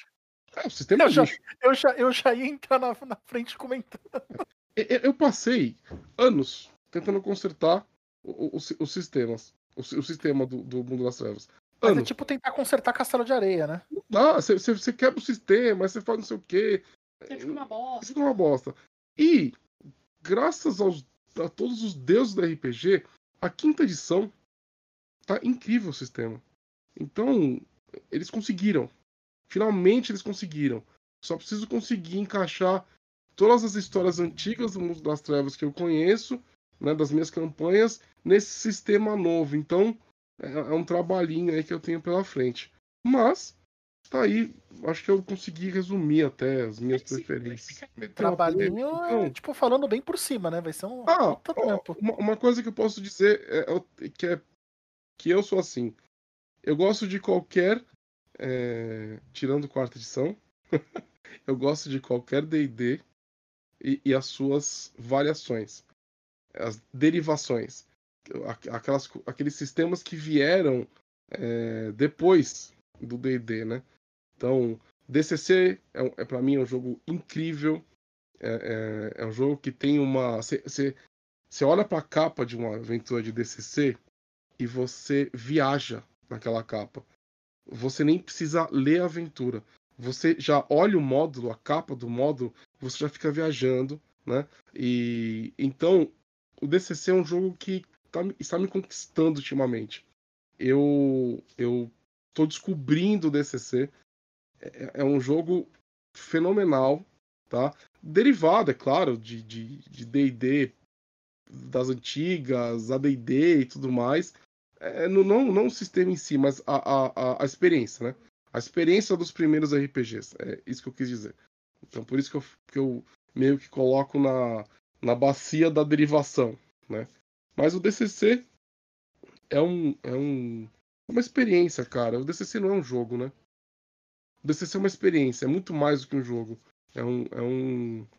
Speaker 3: É, o sistema
Speaker 4: eu,
Speaker 3: é
Speaker 4: já, eu, já, eu já ia entrar na, na frente comentando.
Speaker 3: Eu, eu passei anos tentando consertar o- o- os, os sistemas. O, si- o sistema do, do Mundo das Trevas.
Speaker 4: Mas é tipo tentar consertar castelo de areia, né?
Speaker 3: Ah, você, você, você quebra o sistema, você faz não sei o quê.
Speaker 2: Aí Fica uma bosta.
Speaker 3: Fica uma bosta. E, graças aos, a todos os deuses do RPG, a quinta edição tá incrível o sistema. Então, eles conseguiram. Finalmente eles conseguiram. Só preciso conseguir encaixar todas as histórias antigas do Mundo das Trevas que eu conheço, né, das minhas campanhas, nesse sistema novo. Então, é, é um trabalhinho aí que eu tenho pela frente. Mas, tá aí. Acho que eu consegui resumir até as minhas
Speaker 2: Sim,
Speaker 3: preferências.
Speaker 4: Trabalhinho, é,
Speaker 3: então.
Speaker 4: tipo, falando bem por cima, né? Vai ser um
Speaker 3: Ah, uma, uma coisa que eu posso dizer é, é que é que eu sou assim. Eu gosto de qualquer. É, tirando quarta edição. eu gosto de qualquer DD e, e as suas variações. As derivações. Aqu- Aquelas, aqueles sistemas que vieram é, depois do DD, né? Então, DCC é, é para mim um jogo incrível. É, é- é um jogo que tem uma. Você olha para a capa de uma aventura de DCC e você viaja naquela capa. Você nem precisa ler a aventura. Você já olha o módulo, a capa do módulo, você já fica viajando, né? E então o DCC é um jogo que tá está me conquistando ultimamente. Eu eu tô descobrindo o DCC. É, é um jogo fenomenal, tá? Derivado, é claro, de de de D&D das antigas, AD&D e tudo mais. É, não, não, não o sistema em si, mas a, a, a- a experiência, né? A experiência dos primeiros RPGs. É isso que eu quis dizer. Então, por isso que eu, que eu meio que coloco na, na bacia da derivação, né? Mas o DCC é um, é um uma experiência, cara. O DCC não é um jogo, né? O DCC é uma experiência, é muito mais do que um jogo. É um, é um...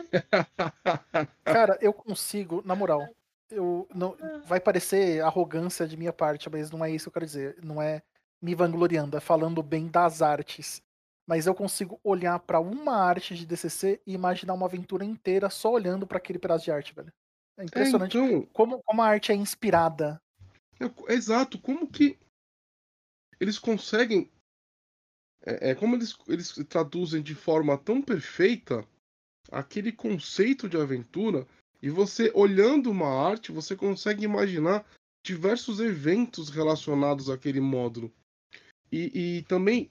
Speaker 4: Cara, eu consigo, na moral. Eu não vai parecer arrogância de minha parte, mas não é isso que eu quero dizer. Não é me vangloriando, é falando bem das artes. Mas eu consigo olhar pra uma arte de DCC e imaginar uma aventura inteira só olhando pra aquele pedaço de arte, velho. É
Speaker 3: É,
Speaker 4: impressionante
Speaker 3: então,
Speaker 4: como, como a arte é inspirada.
Speaker 3: É, exato, como que eles conseguem. É, é, como eles, eles traduzem de forma tão perfeita aquele conceito de aventura, e você, olhando uma arte, você consegue imaginar diversos eventos relacionados àquele módulo. E, e também,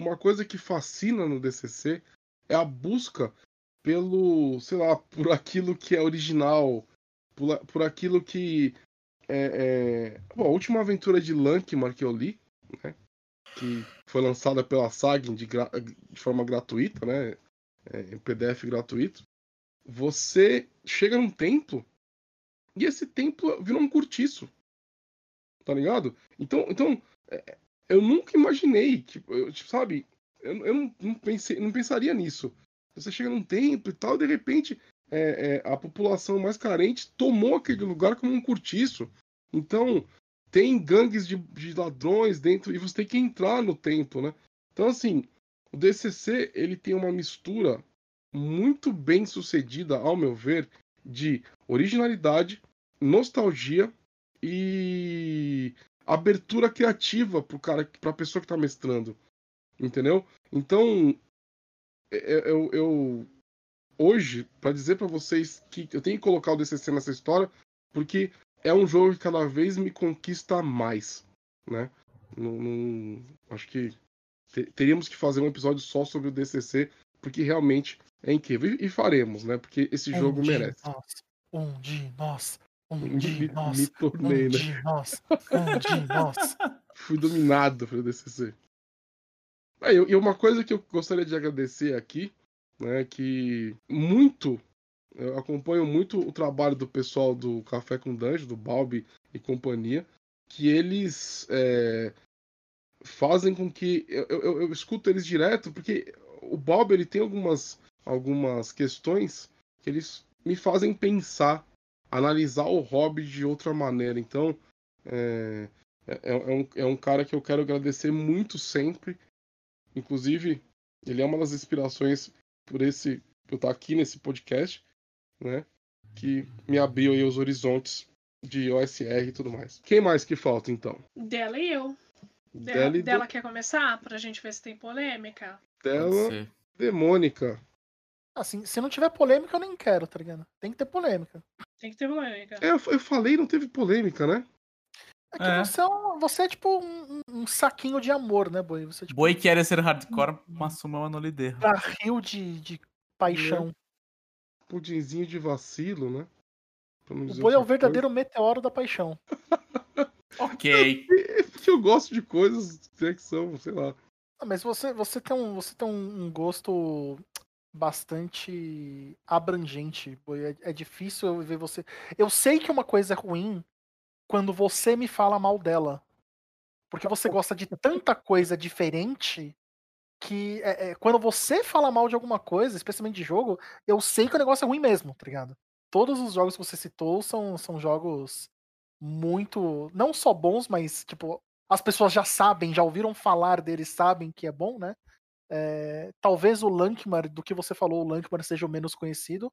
Speaker 3: uma coisa que fascina no DCC é a busca pelo, sei lá, por aquilo que é original, por, por aquilo que é, é... Bom, a última aventura de Lankmar que eu li, né, que foi lançada pela Sagin de, gra... de forma gratuita, né, é, em PDF gratuito, você chega num templo e esse templo virou um cortiço, tá ligado? Então, então é, eu nunca imaginei, tipo, eu, tipo, sabe, eu, eu não, não, pensei, não pensaria nisso. Você chega num templo e tal, e de repente é, é, a população mais carente tomou aquele lugar como um cortiço. Então, tem gangues de, de ladrões dentro e você tem que entrar no templo, né? Então, assim, o DCC ele tem uma mistura muito bem sucedida, ao meu ver, de originalidade, nostalgia e abertura criativa pro cara, pra pessoa que tá mestrando. Entendeu? Então, eu, eu hoje, para dizer para vocês que eu tenho que colocar o DCC nessa história, porque é um jogo que cada vez me conquista mais, né? Não, não, acho que teríamos que fazer um episódio só sobre o DCC, porque realmente é incrível. E, faremos, né? Porque esse um jogo merece.
Speaker 4: Nós, um de nós, um de nós,
Speaker 3: me tornei,
Speaker 4: um
Speaker 3: né?
Speaker 4: de nós, um de nós.
Speaker 3: Fui dominado pelo DCC. Ah, e uma coisa que eu gostaria de agradecer aqui, né, que muito eu acompanho muito o trabalho do pessoal do Café com Dungeon, do Balbi e companhia, que eles é, fazem com que eu, eu, eu, escuto eles direto, porque o Balbi ele tem algumas, algumas questões que eles me fazem pensar, analisar o hobby de outra maneira. Então, é, é, é, um, é um cara que eu quero agradecer muito sempre. Inclusive, ele é uma das inspirações por esse eu estar aqui nesse podcast, né? Que me abriu aí os horizontes de OSR e tudo mais. Quem mais que falta, então?
Speaker 2: Dela e eu. Dela,
Speaker 3: Dela,
Speaker 2: dela quer começar? Pra gente ver se tem polêmica?
Speaker 3: Dela,
Speaker 5: ser.
Speaker 3: demônica.
Speaker 4: Assim, se não tiver polêmica, eu nem quero, tá ligado? Tem que ter polêmica.
Speaker 2: Tem que ter polêmica.
Speaker 3: É, eu, eu falei, não teve polêmica, né?
Speaker 4: É que
Speaker 5: É.
Speaker 4: Você, é um- você é tipo um, um saquinho de amor, né, Boi? Você é tipo
Speaker 5: Boi quer ser hardcore, mas suma uma nolideira.
Speaker 4: barril de, de paixão.
Speaker 3: Pudinzinho de vacilo, né?
Speaker 4: O Boi é o verdadeiro meteoro da paixão.
Speaker 5: Ok.
Speaker 3: coisa. É porque eu gosto de coisas né, que são, sei lá.
Speaker 4: Ah, mas você, você tem, um, você tem um, gosto bastante abrangente. É, é difícil eu ver você. Eu sei que uma coisa é ruim quando você me fala mal dela. Porque você gosta de tanta coisa diferente que é, é, quando você fala mal de alguma coisa, especialmente de jogo, eu sei que o negócio é ruim mesmo, tá ligado? Todos os jogos que você citou são, são jogos muito. Não só bons, mas, tipo, as pessoas já sabem, já ouviram falar deles, sabem que é bom, né? É, talvez o Lankmar, do que você falou, o Lankmar seja o menos conhecido,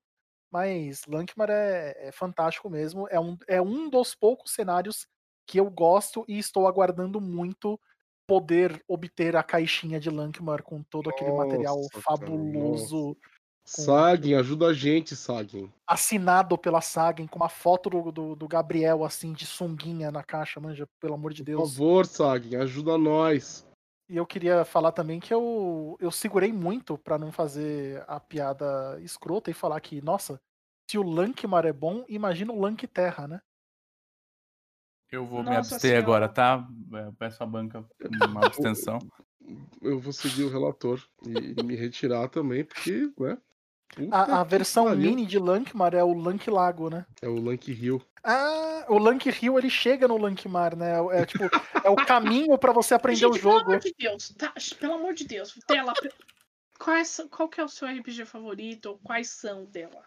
Speaker 4: mas Lankmar é, é fantástico mesmo. É um, é um dos poucos cenários que eu gosto e estou aguardando muito poder obter a caixinha de Lankmar com todo aquele material
Speaker 3: Nossa, cara,
Speaker 4: fabuloso,
Speaker 3: Sagem, ajuda a gente, Sagem.
Speaker 4: assinado pela Sagen, com uma foto do, do, do Gabriel, assim, de sunguinha na caixa, manja, pelo amor de
Speaker 3: Por
Speaker 4: Deus.
Speaker 3: favor, Sagem, ajuda nós.
Speaker 4: E eu queria falar também que eu, eu segurei muito pra não fazer a piada escrota e falar que, nossa, se o Lankmar é bom, imagina o Lank Terra, né?
Speaker 5: Eu vou me
Speaker 2: Nossa
Speaker 5: abster
Speaker 2: Senhora.
Speaker 5: agora, tá? É, Eu peço a banca uma abstenção.
Speaker 3: Eu vou seguir o relator e, e me retirar também, porque, né?
Speaker 4: A, a versão mini de Lankmar é o Lank Lago, né?
Speaker 3: É o Lank Hill.
Speaker 4: Ah, o Lank Rio ele chega no Lankmar, né? É tipo, é o caminho pra você aprender o
Speaker 2: Gente, pelo
Speaker 4: jogo.
Speaker 2: amor de Deus, tá? Pelo amor de Deus, dela. Quais, qual que é o seu RPG favorito? Ou quais são dela?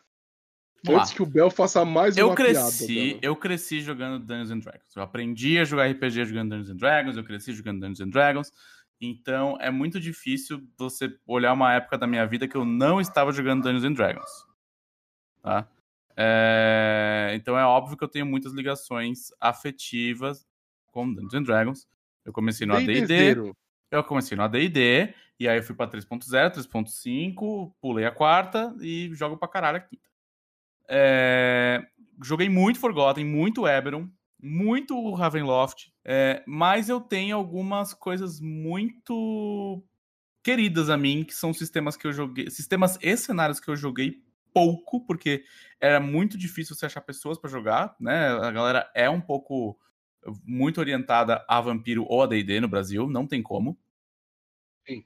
Speaker 3: Antes que o Bel faça mais
Speaker 5: Eu
Speaker 3: uma piada.
Speaker 5: cresci,
Speaker 3: Bel.
Speaker 5: eu cresci jogando Dungeons and Dragons. Eu aprendi a jogar RPG jogando Dungeons and Dragons, eu cresci jogando Dungeons and Dragons. Então é muito difícil você olhar uma época da minha vida que eu não estava jogando Dungeons and Dragons. Tá? É, Então é óbvio que eu tenho muitas ligações afetivas com Dungeons and Dragons. Eu comecei no AD&D, eu comecei no AD&D, e aí eu fui pra 3.0, 3.5, pulei a quarta e jogo pra caralho a quinta. É, Joguei muito Forgotten, muito Eberron, muito Ravenloft, é, mas eu tenho algumas coisas muito queridas a mim, que são sistemas que eu joguei, sistemas e cenários que eu joguei pouco, porque era muito difícil você achar pessoas pra jogar, né? A galera é um pouco muito orientada a Vampiro ou a D&D no Brasil, não tem como.
Speaker 3: Sim.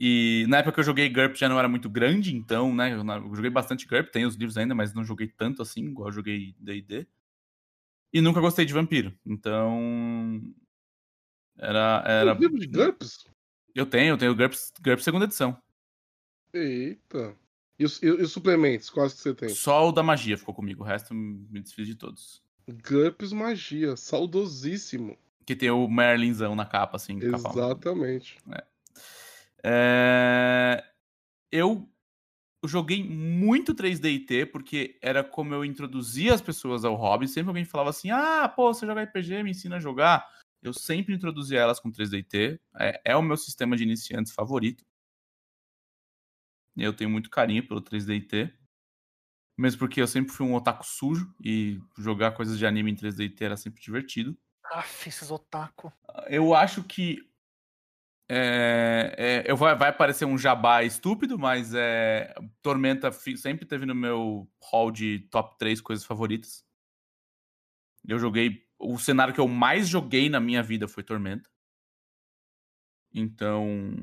Speaker 5: E na época que eu joguei GURP já não era muito grande, então, né? Eu joguei bastante GURP, tenho os livros ainda, mas não joguei tanto assim, igual eu joguei D&D. E nunca gostei de Vampiro, então... Era... era...
Speaker 3: Tem livro de GURPS?
Speaker 5: Eu tenho, eu tenho GURPS, GURPS segunda edição.
Speaker 3: Eita. E os, e os suplementos, quais que você tem?
Speaker 5: Só o da magia ficou comigo, o resto me desfiz de todos.
Speaker 3: GURPS Magia, saudosíssimo.
Speaker 5: Que tem o Merlinzão na capa, assim. capa-
Speaker 3: Exatamente.
Speaker 5: É, Eu joguei muito 3DT, porque era como eu introduzia as pessoas ao hobby. Sempre alguém falava assim: ah, pô, você joga RPG, me ensina a jogar. Eu sempre introduzia elas com 3DT. É, é o meu sistema de iniciantes favorito. Eu tenho muito carinho pelo 3DT. Mesmo porque eu sempre fui um otaku sujo e jogar coisas de anime em 3DT era sempre divertido.
Speaker 4: Aff, esses otaku.
Speaker 5: Eu acho que. É, é, eu vai, vai parecer um jabá estúpido, mas é, Tormenta sempre teve no meu hall de top 3 coisas favoritas. Eu joguei. O cenário que eu mais joguei na minha vida foi Tormenta. Então.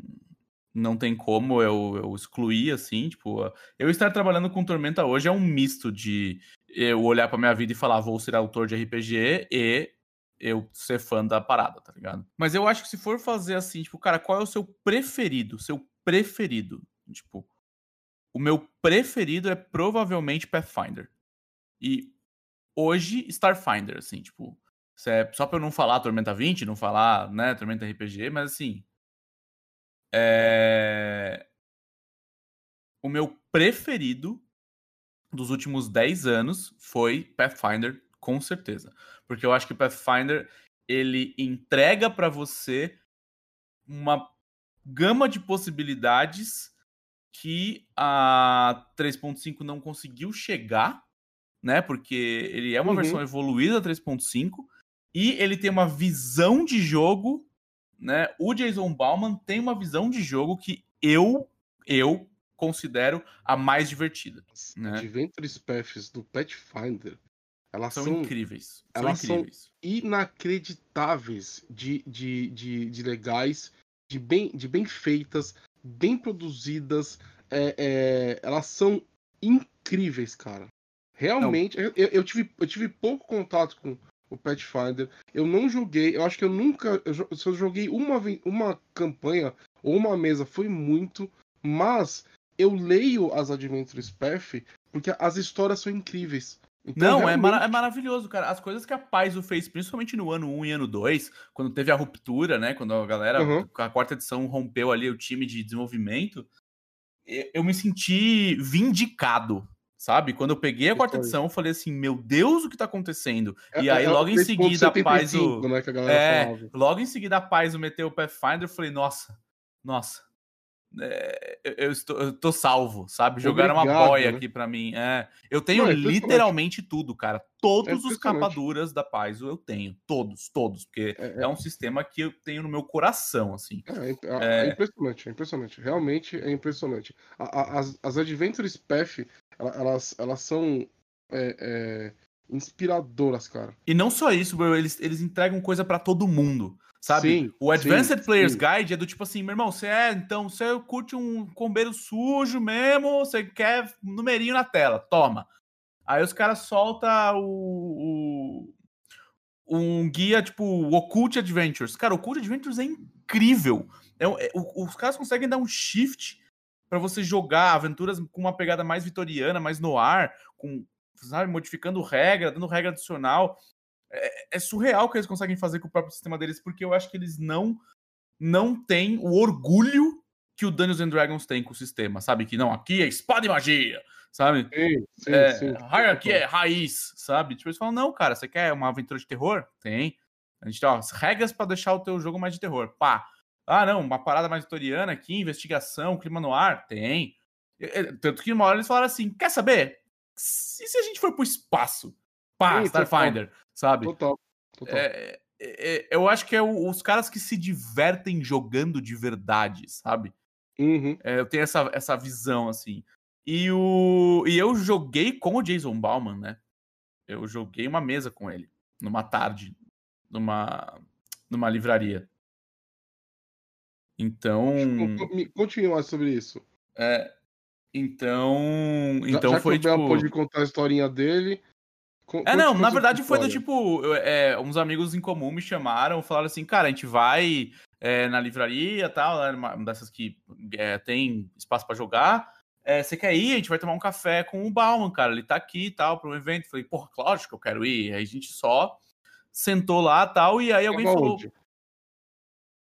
Speaker 5: Não tem como eu, eu excluir, assim. Tipo, eu estar trabalhando com Tormenta hoje é um misto de eu olhar pra minha vida e falar, vou ser autor de RPG e eu ser fã da parada, tá ligado? Mas eu acho que se for fazer assim, tipo, cara, qual é o seu preferido? Seu preferido? Tipo, o meu preferido é provavelmente Pathfinder. E hoje Starfinder, assim, tipo, é- só pra eu não falar Tormenta 20, não falar, né, Tormenta RPG, mas assim, é... o meu preferido dos últimos 10 anos foi Pathfinder, com certeza. Porque eu acho que Pathfinder ele entrega pra você uma gama de possibilidades que a 3.5 não conseguiu chegar, né? Porque ele é uma
Speaker 3: Uhum.
Speaker 5: versão evoluída da 3.5 e ele tem uma visão de jogo, né? O Jason Bauman tem uma visão de jogo que eu eu considero a mais divertida. Né?
Speaker 3: Adventure Paths do Pathfinder, elas
Speaker 5: São,
Speaker 3: são,
Speaker 5: incríveis. São
Speaker 3: elas são-
Speaker 5: incríveis.
Speaker 3: inacreditáveis de, de, de, de legais, de bem, de bem feitas, bem produzidas. é, é, elas são incríveis, cara. Realmente, eu, eu- tive, eu tive pouco contato com o Pathfinder. Eu não joguei, eu acho que eu nunca. Eu, se eu joguei uma, uma campanha ou uma mesa, foi muito. Mas eu leio as Adventures Path porque as histórias são incríveis. Então,
Speaker 5: Não, é,
Speaker 3: realmente-
Speaker 5: mara- é maravilhoso, cara. As coisas que a Paizo fez, principalmente no ano 1 e ano 2, quando teve a ruptura, né? Quando a galera,
Speaker 3: Uhum.
Speaker 5: a quarta edição, rompeu ali o time de desenvolvimento, eu me senti vindicado, sabe? Quando eu peguei a quarta edição, eu falei assim, meu Deus, o que tá acontecendo? E
Speaker 3: É-
Speaker 5: aí,
Speaker 3: é
Speaker 5: logo em seguida, a
Speaker 3: 3.75,
Speaker 5: Paizo...
Speaker 3: né, que a galera
Speaker 5: É,
Speaker 3: falava.
Speaker 5: logo em seguida a Paizo meteu o Pathfinder, eu falei, nossa, nossa, é, eu, estou, eu tô salvo, sabe? Jogaram uma
Speaker 3: Obrigado,
Speaker 5: boia
Speaker 3: né?
Speaker 5: aqui pra mim. É, eu tenho
Speaker 3: Não, é
Speaker 5: literalmente tudo, cara. Todos
Speaker 3: É
Speaker 5: os capaduras da Paizo eu tenho, todos, todos, porque
Speaker 3: É,
Speaker 5: é, um sistema que eu tenho no meu coração, assim.
Speaker 3: É, é-
Speaker 5: É.
Speaker 3: é impressionante, é impressionante. Realmente é impressionante. A- a- as, as Adventures Path, ela- elas, elas são é, é, inspiradoras, cara.
Speaker 5: E não só isso, bro, eles, eles entregam coisa pra todo mundo. Sabe?
Speaker 3: Sim,
Speaker 5: o Advanced
Speaker 3: sim,
Speaker 5: Players
Speaker 3: sim.
Speaker 5: Guide é do tipo assim, meu irmão, você é, então, você curte um combeiro sujo mesmo, você quer numerinho na tela, toma. Aí os caras soltam o, o- um guia tipo o Occult Adventures. Cara, o Occult Adventures é incrível. É um- é- os caras conseguem dar um shift pra você jogar aventuras com uma pegada mais vitoriana, mais no ar, com, sabe, modificando regra, dando regra adicional é surreal o que eles conseguem fazer com o próprio sistema deles, porque eu acho que eles não não têm o orgulho que o Dungeons and Dragons tem com o sistema, sabe? Que não, aqui é espada e magia, sabe?
Speaker 3: Sim, sim,
Speaker 5: É,
Speaker 3: sim.
Speaker 5: hierarchy é raiz, sabe? Tipo, eles falam, não, cara, você quer uma aventura de terror? Tem. A gente tem, ó, as regras pra deixar o teu jogo mais de terror. Pá. Ah, não, uma parada mais vitoriana aqui, investigação, clima no ar? Tem. É, é, Tanto que uma hora eles falaram assim, quer saber? E se a gente for pro espaço? Pá,
Speaker 3: Sim, total.
Speaker 5: Starfinder, sabe?
Speaker 3: Total. total.
Speaker 5: É, é, é, eu acho que é o- os caras que se divertem jogando de verdade, sabe?
Speaker 3: Uhum.
Speaker 5: É, eu tenho essa, essa visão, assim. E, o, e eu joguei com o Jason Bauman, né? Eu joguei uma mesa com ele, numa tarde, numa, numa livraria. Então.
Speaker 3: Continue mais sobre isso.
Speaker 5: É, então.
Speaker 3: Já-
Speaker 5: Então
Speaker 3: já,
Speaker 5: foi
Speaker 3: que o Bel
Speaker 5: tipo.
Speaker 3: pôde contar a historinha dele. Co-
Speaker 5: É, não, na verdade foi do tipo, é, uns amigos em comum me chamaram, falaram assim, cara, a gente vai é, na livraria e tal, né, uma dessas que é, tem espaço pra jogar, é, você quer ir? A gente vai tomar um café com o Bauman, cara. Ele tá aqui e tal, para um evento. Falei, porra, lógico que eu quero ir. Aí a gente só sentou lá tal, e aí alguém falou.
Speaker 3: Onde?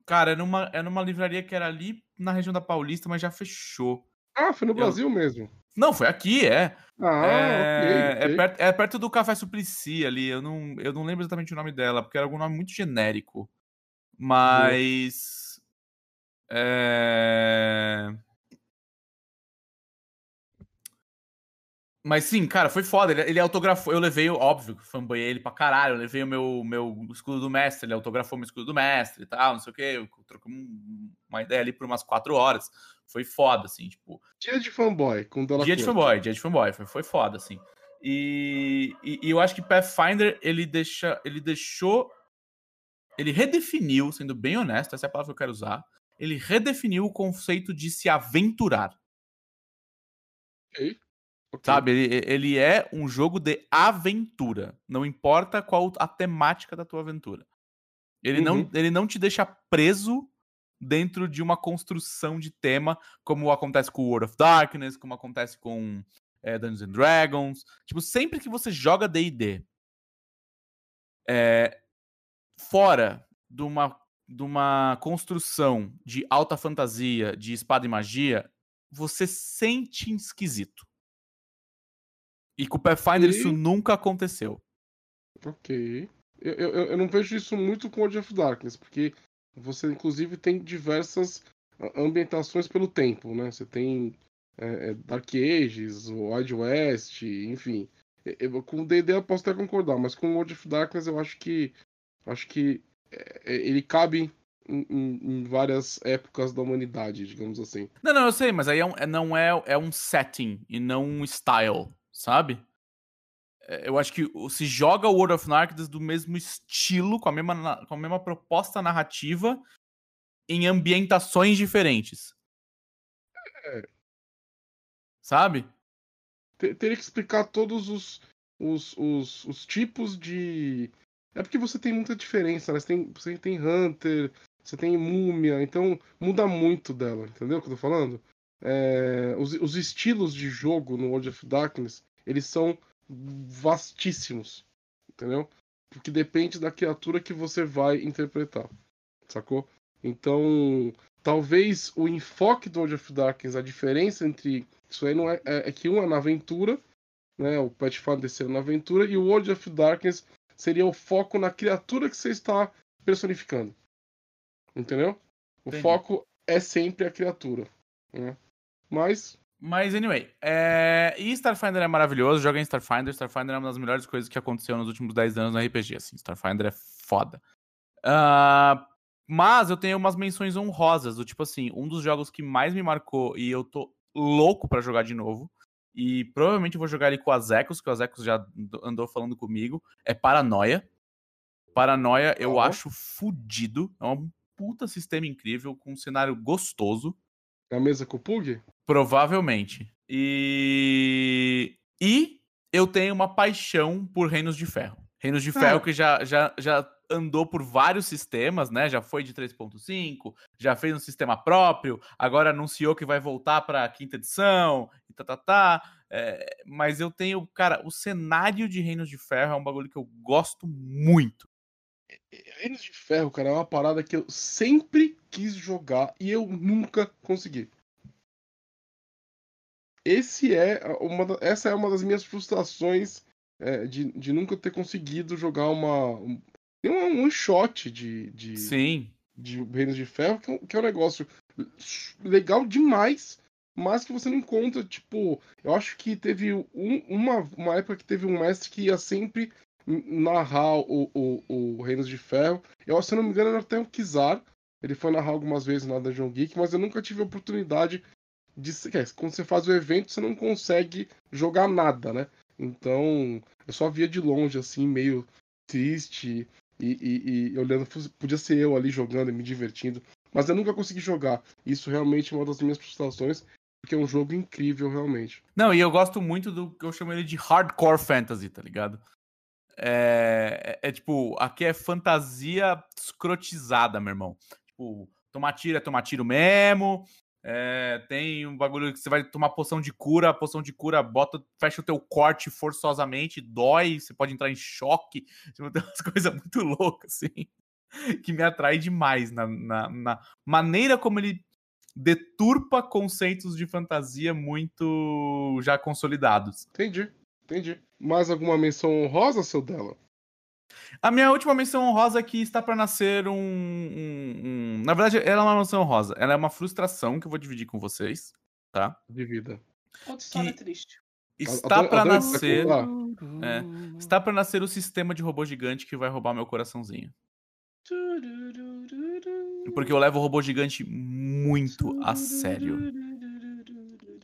Speaker 5: Cara, é numa, é numa livraria que era ali na região da Paulista, mas já fechou.
Speaker 3: Ah, foi no
Speaker 5: Eu-
Speaker 3: Brasil mesmo.
Speaker 5: Não, foi aqui, é.
Speaker 3: Ah,
Speaker 5: é,
Speaker 3: ok.
Speaker 5: é
Speaker 3: ok.
Speaker 5: perto, é perto do Café Suplicy ali. Eu não, eu não lembro exatamente o nome dela, porque era algum nome muito genérico. Mas. É... Mas sim, cara, foi foda. Ele, ele autografou. Eu levei, óbvio, que fanboyei ele pra caralho. Eu levei o meu, meu escudo do mestre. Ele autografou meu escudo do mestre e tal, não sei o quê. Trocamos um- uma ideia ali por umas quatro horas. Foi foda, assim, tipo.
Speaker 3: Dia de fanboy com Della
Speaker 5: Dia de fanboy, dia de fanboy, foi, foi foda, assim. E, e, e eu acho que Pathfinder, ele deixa. Ele deixou. Ele redefiniu, sendo bem honesto, essa é a palavra que eu quero usar. Ele redefiniu o conceito de se aventurar.
Speaker 3: Ok, ok.
Speaker 5: Sabe? Ele, ele é um jogo de aventura. Não importa qual a temática da tua aventura. Ele, não,
Speaker 3: Uhum.
Speaker 5: ele não te deixa preso dentro de uma construção de tema, como acontece com World of Darkness, como acontece com é, Dungeons and Dragons. Tipo, sempre que você joga D&D é, fora de uma, de uma construção de alta fantasia, de espada e magia, você sente esquisito. E com o Pathfinder
Speaker 3: Ok.
Speaker 5: isso nunca aconteceu.
Speaker 3: Ok. Eu, eu, eu não vejo isso muito com World of Darkness, porque você, inclusive, tem diversas ah, ambientações pelo tempo, né? Você tem é, é, Dark Ages, o Wild West, enfim. Eu- com o D&D eu posso até concordar, mas com World of Darkness eu acho que acho que é, é, ele cabe em, em- em várias épocas da humanidade, digamos assim.
Speaker 5: Não, não, eu sei, mas aí é um, não é, é um setting e não um style, sabe? É, Eu acho que se joga o World of Darkness do mesmo estilo, com a mesma, com a mesma proposta narrativa, em ambientações diferentes.
Speaker 3: É.
Speaker 5: Sabe?
Speaker 3: Te- Teria que explicar todos os, os, os, os tipos de. É porque você tem muita diferença, né? Você tem, você tem Hunter, você tem Múmia, então muda muito dela, entendeu o que eu tô falando? É, os, os estilos de jogo no World of Darkness, eles são vastíssimos, entendeu? Porque depende da criatura que você vai interpretar, sacou? Então, talvez o enfoque do World of Darkness, a diferença entre isso aí não é, é, é que um é na aventura, né? O Pathfinder seria na aventura e o World of Darkness seria o foco na criatura que você está personificando. Entendeu? O
Speaker 5: Entendi.
Speaker 3: foco é sempre a criatura. Né? Mas
Speaker 5: Mas, anyway, é... e Starfinder é maravilhoso, joga em Starfinder. Starfinder é uma das melhores coisas que aconteceu nos últimos 10 anos no RPG, assim. Starfinder é foda. Ah, Mas eu tenho umas menções honrosas, do tipo assim, um dos jogos que mais me marcou e eu tô louco pra jogar de novo, e provavelmente eu vou jogar ele com o Azecos, que o Azecos já andou falando comigo, é Paranoia. Paranoia eu
Speaker 3: Uhum.
Speaker 5: acho fudido, é um puta sistema incrível, com um cenário gostoso.
Speaker 3: A mesa com o Pug?
Speaker 5: Provavelmente. E. E eu tenho uma paixão por Reinos de Ferro. Reinos de Ferro
Speaker 3: Ah.
Speaker 5: que já, já, já andou por vários sistemas, né? Já foi de 3.5, já fez um sistema próprio, agora anunciou que vai voltar para a quinta edição, e tá, tá, tá. É, mas eu tenho, cara, o cenário de Reinos de Ferro é um bagulho que eu gosto muito.
Speaker 3: Reinos de Ferro, cara, é uma parada que eu sempre quis jogar e eu nunca consegui. Esse é uma, essa é uma das minhas frustrações é, de, de nunca ter conseguido jogar uma. Um, tem um one shot de, de,
Speaker 5: Sim.
Speaker 3: de Reinos de Ferro, que é, um, que é um negócio legal demais, mas que você não encontra, tipo, eu acho que teve um- uma, uma época que teve um mestre que ia sempre narrar o, o, o Reinos de Ferro. Eu, se não me engano, era até o Kizar. Ele foi narrar algumas vezes na Dungeon Geek, mas eu nunca tive a oportunidade de. Quando você faz o evento, você não consegue jogar nada, né? Então, eu só via de longe, assim, meio triste e, e- e olhando. Podia ser eu ali jogando e me divertindo, mas eu nunca consegui jogar. Isso realmente é uma das minhas frustrações, porque é um jogo incrível, realmente.
Speaker 5: Não, e eu gosto muito do que eu chamo ele de hardcore fantasy, tá ligado? É, é, é tipo, aqui é fantasia escrotizada, meu irmão. Tipo, tomar tiro é tomar tiro mesmo. É, tem um bagulho que você vai tomar poção de cura, poção de cura bota, fecha o teu corte forçosamente, dói, você pode entrar em choque. Tipo, tem umas coisas muito loucas, assim, que me atrai demais na, na, na maneira como ele deturpa conceitos de fantasia muito já consolidados.
Speaker 3: Entendi, entendi. Mais alguma menção honrosa, seu dela?
Speaker 5: A minha última menção honrosa é que está para nascer um, um, um, Na verdade, ela é uma menção honrosa. Ela é uma frustração que eu vou dividir com vocês, tá?
Speaker 3: De vida.
Speaker 2: Outra história
Speaker 5: Que-
Speaker 2: triste.
Speaker 5: Está para nascer. É. Está para nascer o sistema de robô gigante que vai roubar meu coraçãozinho. Porque eu levo o robô gigante muito a sério.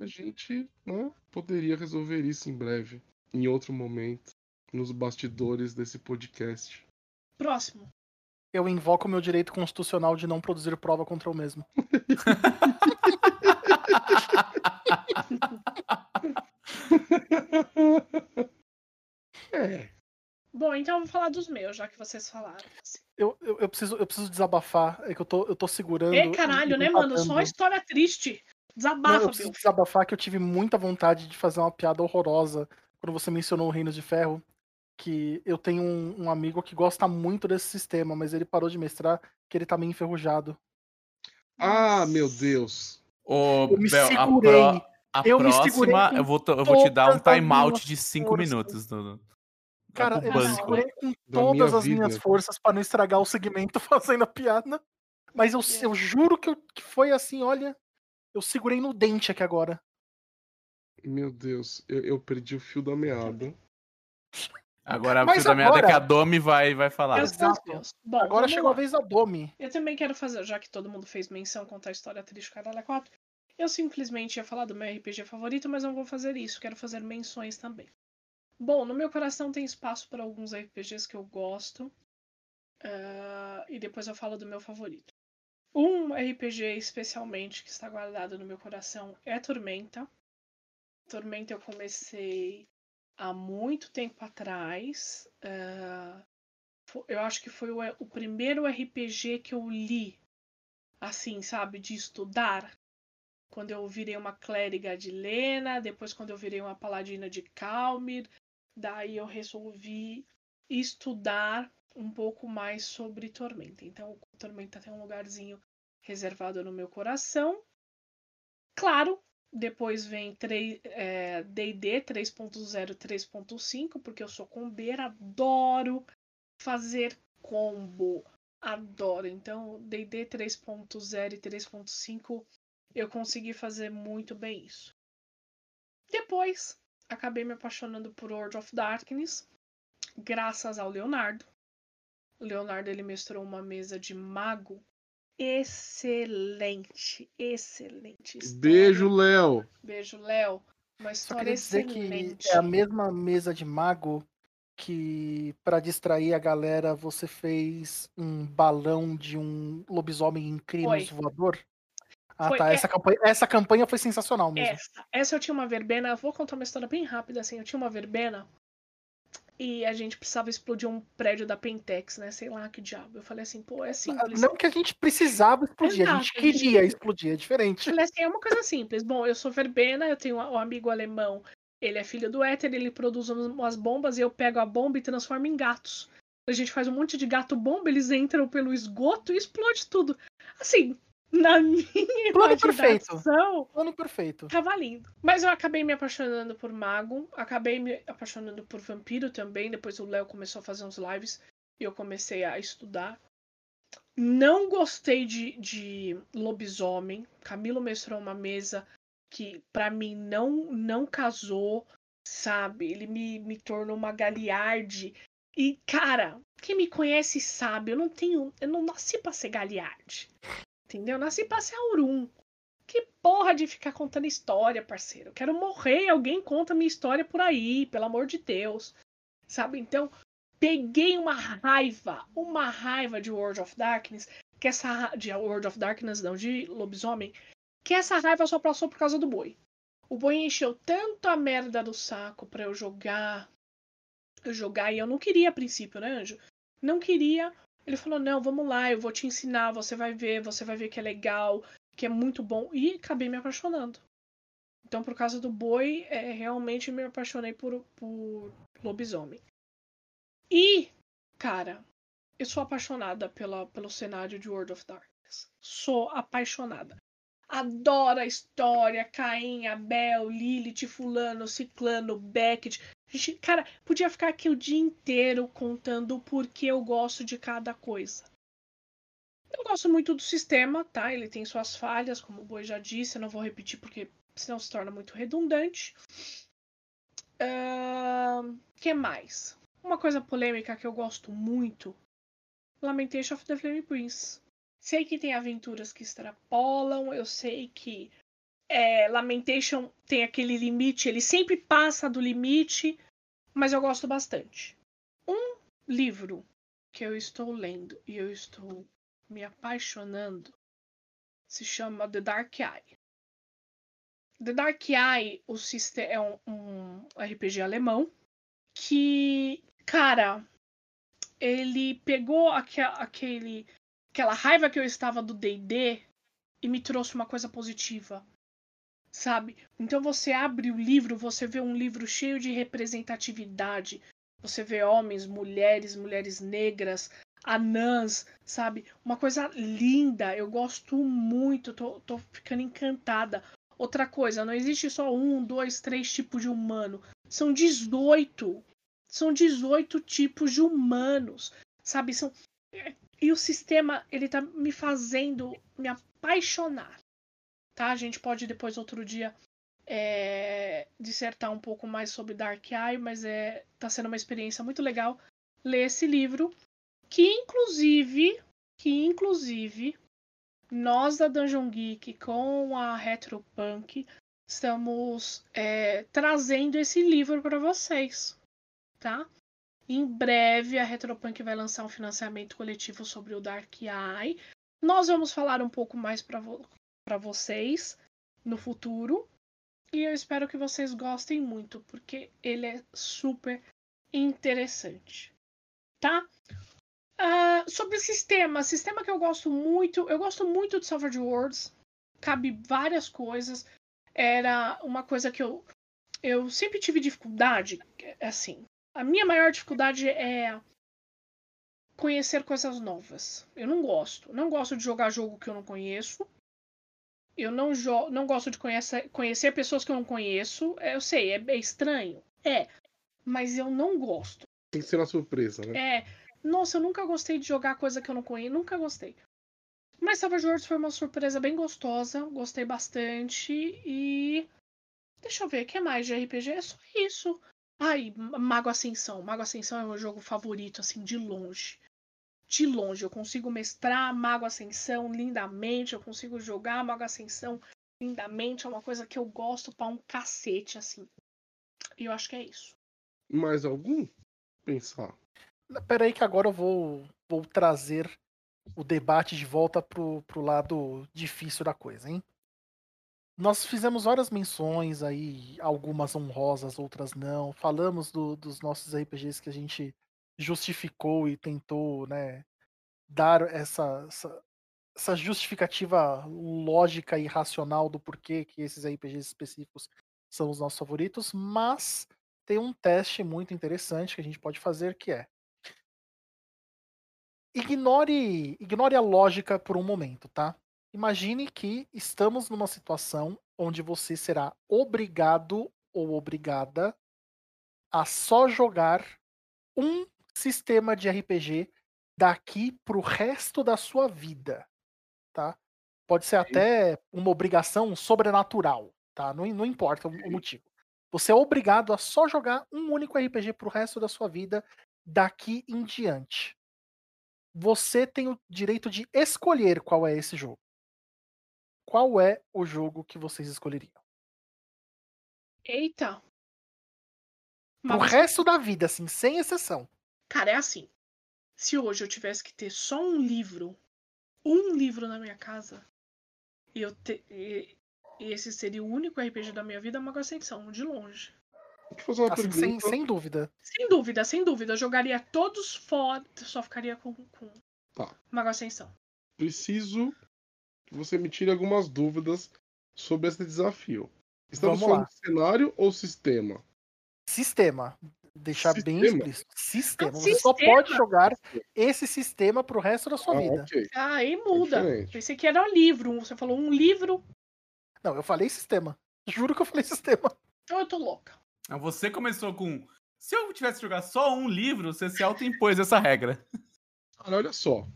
Speaker 3: A gente né, poderia resolver isso em breve, em outro momento, nos bastidores desse podcast.
Speaker 2: Próximo.
Speaker 4: Eu invoco o meu direito constitucional de não produzir prova contra eu mesmo.
Speaker 3: É,
Speaker 2: Bom, então eu vou falar dos meus, já que vocês falaram.
Speaker 4: Eu, eu, eu preciso, eu preciso desabafar. É que eu tô, eu tô segurando.
Speaker 2: Ei,
Speaker 4: e-
Speaker 2: caralho,
Speaker 4: e
Speaker 2: né,
Speaker 4: não
Speaker 2: mano? Só
Speaker 4: dando.
Speaker 2: história triste.
Speaker 4: Não,
Speaker 2: Desabafa,
Speaker 4: eu preciso desabafar que eu tive muita vontade de fazer uma piada horrorosa quando você mencionou o Reino de Ferro. Que eu tenho um, um amigo que gosta muito desse sistema, mas ele parou de mestrar que ele tá meio enferrujado.
Speaker 3: Ah, meu Deus.
Speaker 5: Ô,
Speaker 4: Eu me
Speaker 5: Bel, a,
Speaker 4: segurei.
Speaker 5: pró- a
Speaker 4: Eu me segurei
Speaker 5: próxima
Speaker 4: com
Speaker 5: eu vou, eu vou te dar um timeout
Speaker 4: minhas
Speaker 5: de 5
Speaker 4: forças.
Speaker 5: minutos. Do,
Speaker 4: Cara,
Speaker 5: pro
Speaker 4: eu me segurei com
Speaker 3: Da
Speaker 4: todas
Speaker 3: minha
Speaker 4: as minhas
Speaker 3: vida.
Speaker 4: forças pra não estragar o segmento fazendo a piada. Mas eu, eu juro que, eu- que foi assim, olha. Eu segurei no dente aqui agora.
Speaker 3: Meu Deus, eu, eu perdi o fio da meada.
Speaker 5: Agora
Speaker 4: Mas
Speaker 5: fio da meada
Speaker 4: agora-
Speaker 5: que a Domi vai, vai falar.
Speaker 2: Bom,
Speaker 4: Agora chegou
Speaker 2: lá.
Speaker 4: a vez da Domi.
Speaker 2: Eu também quero fazer, já que todo mundo fez menção contar a história triste do Caralho 4, eu simplesmente ia falar do meu RPG favorito, mas não vou fazer isso, quero fazer menções também. Bom, no meu coração tem espaço para alguns RPGs que eu gosto, ah, e depois eu falo do meu favorito. Um RPG especialmente que está guardado no meu coração é Tormenta. Tormenta eu comecei há muito tempo atrás. fo- eu acho que foi o, o primeiro RPG que eu li, assim, sabe, de estudar. Quando eu virei uma clériga de Lena, depois quando eu virei uma paladina de Calmir, daí eu resolvi estudar um pouco mais sobre Tormenta. Então, Tormenta tem um lugarzinho reservado no meu coração. Claro, depois vem é, D&D 3.0 3.5, porque eu sou combeira, adoro fazer combo. Adoro. Então, D&D 3.0 e 3.5 eu consegui fazer muito bem isso. Depois, acabei me apaixonando por World of Darkness, graças ao Leonardo. O Leonardo ele mestrou uma mesa de mago excelente, excelente. história.
Speaker 3: Beijo, Léo.
Speaker 2: Beijo, Léo. Uma
Speaker 4: Só
Speaker 2: história
Speaker 4: queria dizer
Speaker 2: excelente.
Speaker 4: que é a mesma mesa de mago que, pra distrair a galera, você fez um balão de um lobisomem incrível
Speaker 2: Foi.
Speaker 4: voador. Ah,
Speaker 2: Foi,
Speaker 4: tá.
Speaker 2: é-
Speaker 4: Essa, campanha, essa campanha foi sensacional mesmo.
Speaker 2: Essa, essa eu tinha uma verbena, vou contar uma história bem rápida, assim, eu tinha uma verbena e a gente precisava explodir um prédio da Pentex, né? Sei lá que diabo. Eu falei assim, pô, é simples.
Speaker 4: Não que a gente precisava explodir, a gente
Speaker 2: Exato, a gente
Speaker 4: queria explodir, é
Speaker 2: Eu
Speaker 4: diferente.
Speaker 2: falei assim, é uma coisa simples. Bom, eu sou verbena, eu tenho um amigo alemão, ele é filho do éter, ele produz umas bombas e eu pego a bomba e transformo em gatos. A gente faz um monte de gato bomba, eles entram pelo esgoto e explode tudo. Assim, na minha
Speaker 4: Plano perfeito. Plano perfeito.
Speaker 2: tava lindo. Mas eu acabei me apaixonando por mago, acabei me apaixonando por vampiro também. Depois o Léo começou a fazer uns lives e eu comecei a estudar. Não gostei de, de lobisomem. Camilo mestrou uma mesa que pra mim não não casou, sabe? Ele me, me tornou uma galiarde. E, cara, quem me conhece sabe, eu não tenho. Eu não nasci pra ser galiarde. Entendeu? Eu nasci pra ser aurum. Que porra de ficar contando história, parceiro. Eu quero morrer alguém conta minha história por aí, pelo amor de Deus. Sabe? Então, peguei uma raiva, uma raiva de World of Darkness, que essa de World of Darkness não, de lobisomem, que essa raiva só passou por causa do boi. O boi encheu tanto a merda do saco pra eu jogar, eu jogar e eu não queria a princípio, né, Anjo? Não queria. Ele falou: "Não, vamos lá, eu vou te ensinar, você vai ver, você vai ver que é legal". que é muito bom, e acabei me apaixonando. Então, por causa do boi, é, realmente me apaixonei por, por lobisomem. E, cara, eu sou apaixonada pela, pelo cenário de World of Darkness. Sou apaixonada. Adoro a história, Caim, Abel, Lilith, Fulano, Ciclano, Beckett. Gente, cara, podia ficar aqui o dia inteiro contando o porquê eu gosto de cada coisa. Eu gosto muito do sistema, tá? Ele tem suas falhas, como o Boi já disse, eu não vou repetir porque senão se torna muito redundante. Uh, que mais? Uma coisa polêmica que eu gosto muito: Lamentation of the Flame Prince. Sei que tem aventuras que extrapolam, eu sei que é, Lamentation tem aquele limite, ele sempre passa do limite, mas eu gosto bastante. Um livro que eu estou lendo e eu estou me apaixonando se chama The Dark Eye. The Dark Eye o é um, um RPG alemão que, cara, ele pegou aquele, aquela raiva que eu estava do D&D e me trouxe uma coisa positiva, sabe? Então você abre o livro, você vê um livro cheio de representatividade. Você vê homens, mulheres, mulheres negras, anãs, sabe? Uma coisa linda. Eu gosto muito, tô, tô ficando encantada. Outra coisa, não existe só um, dois, três tipos de humano. São 18. São 18 tipos de humanos, sabe? São... E o sistema, ele tá me fazendo me apaixonar. Tá? A gente pode depois, outro dia, é... dissertar um pouco mais sobre Dark Eye, mas é... tá sendo uma experiência muito legal ler esse livro. Que inclusive, que inclusive, nós da Dungeon Geek com a Retropunk estamos é, trazendo esse livro para vocês, tá? Em breve a Retropunk vai lançar um financiamento coletivo sobre o Dark Eye. Nós vamos falar um pouco mais para vo vocês no futuro. E eu espero que vocês gostem muito, porque ele é super interessante. Tá? Uh, sobre sistema, sistema que eu gosto muito, eu gosto muito de Savage Worlds, cabe várias coisas. Era uma coisa que eu, eu sempre tive dificuldade, assim. A minha maior dificuldade é conhecer coisas novas. Eu não gosto. Não gosto de jogar jogo que eu não conheço. Eu não, não gosto de conhecer, conhecer pessoas que eu não conheço. Eu sei, é, é estranho. É. Mas eu não gosto.
Speaker 3: Tem que ser uma surpresa, né?
Speaker 2: É. Nossa, eu nunca gostei de jogar coisa que eu não conheço. Nunca gostei. Mas Savage Worlds foi uma surpresa bem gostosa. Gostei bastante. E. Deixa eu ver, o que mais de RPG? É só isso. Ai, Mago Ascensão. Mago Ascensão é o meu jogo favorito, assim, de longe. De longe. Eu consigo mestrar Mago Ascensão lindamente. Eu consigo jogar Mago Ascensão lindamente. É uma coisa que eu gosto pra um cacete, assim. E eu acho que é isso.
Speaker 3: Mais algum? Pensar.
Speaker 4: Peraí que agora eu vou, vou trazer o debate de volta pro, pro lado difícil da coisa, hein? Nós fizemos várias menções aí, algumas honrosas, outras não. Falamos do, dos nossos RPGs que a gente justificou e tentou, né, dar essa, essa, essa justificativa lógica e racional do porquê que esses RPGs específicos são os nossos favoritos, mas tem um teste muito interessante que a gente pode fazer que é Ignore, ignore a lógica por um momento, tá? Imagine que estamos numa situação onde você será obrigado ou obrigada a só jogar um sistema de RPG daqui pro resto da sua vida, tá? Pode ser até uma obrigação sobrenatural, tá? Não, não importa o motivo. Você é obrigado a só jogar um único RPG pro resto da sua vida daqui em diante você tem o direito de escolher qual é esse jogo. Qual é o jogo que vocês escolheriam?
Speaker 2: Eita.
Speaker 4: Mas... O resto da vida, assim, sem exceção.
Speaker 2: Cara, é assim. Se hoje eu tivesse que ter só um livro, um livro na minha casa, e eu te... e esse seria o único RPG da minha vida, é uma Ascensão, de longe.
Speaker 4: Assim, sem, sem, dúvida.
Speaker 2: Sem dúvida, sem dúvida. Eu jogaria todos fora, só ficaria com, com
Speaker 3: tá.
Speaker 2: Mago Ascensão.
Speaker 3: Preciso que você me tire algumas dúvidas sobre esse desafio. Estamos
Speaker 4: Vamos
Speaker 3: falando de cenário ou sistema?
Speaker 4: Sistema. Deixar bem
Speaker 3: Sistema?
Speaker 4: explícito. Sistema. Você só
Speaker 2: sistema?
Speaker 4: pode jogar esse sistema pro resto da sua
Speaker 3: Ah,
Speaker 4: vida.
Speaker 3: ok.
Speaker 2: Ah, aí muda.
Speaker 3: diferente.
Speaker 2: Pensei que era livro. Você falou um livro.
Speaker 4: Não, eu falei sistema. Juro que eu falei sistema.
Speaker 2: Então eu tô louca.
Speaker 5: Ah, Você começou com. Se eu tivesse que jogar só um livro, você se autoimpôs essa regra.
Speaker 3: Cara, olha só. O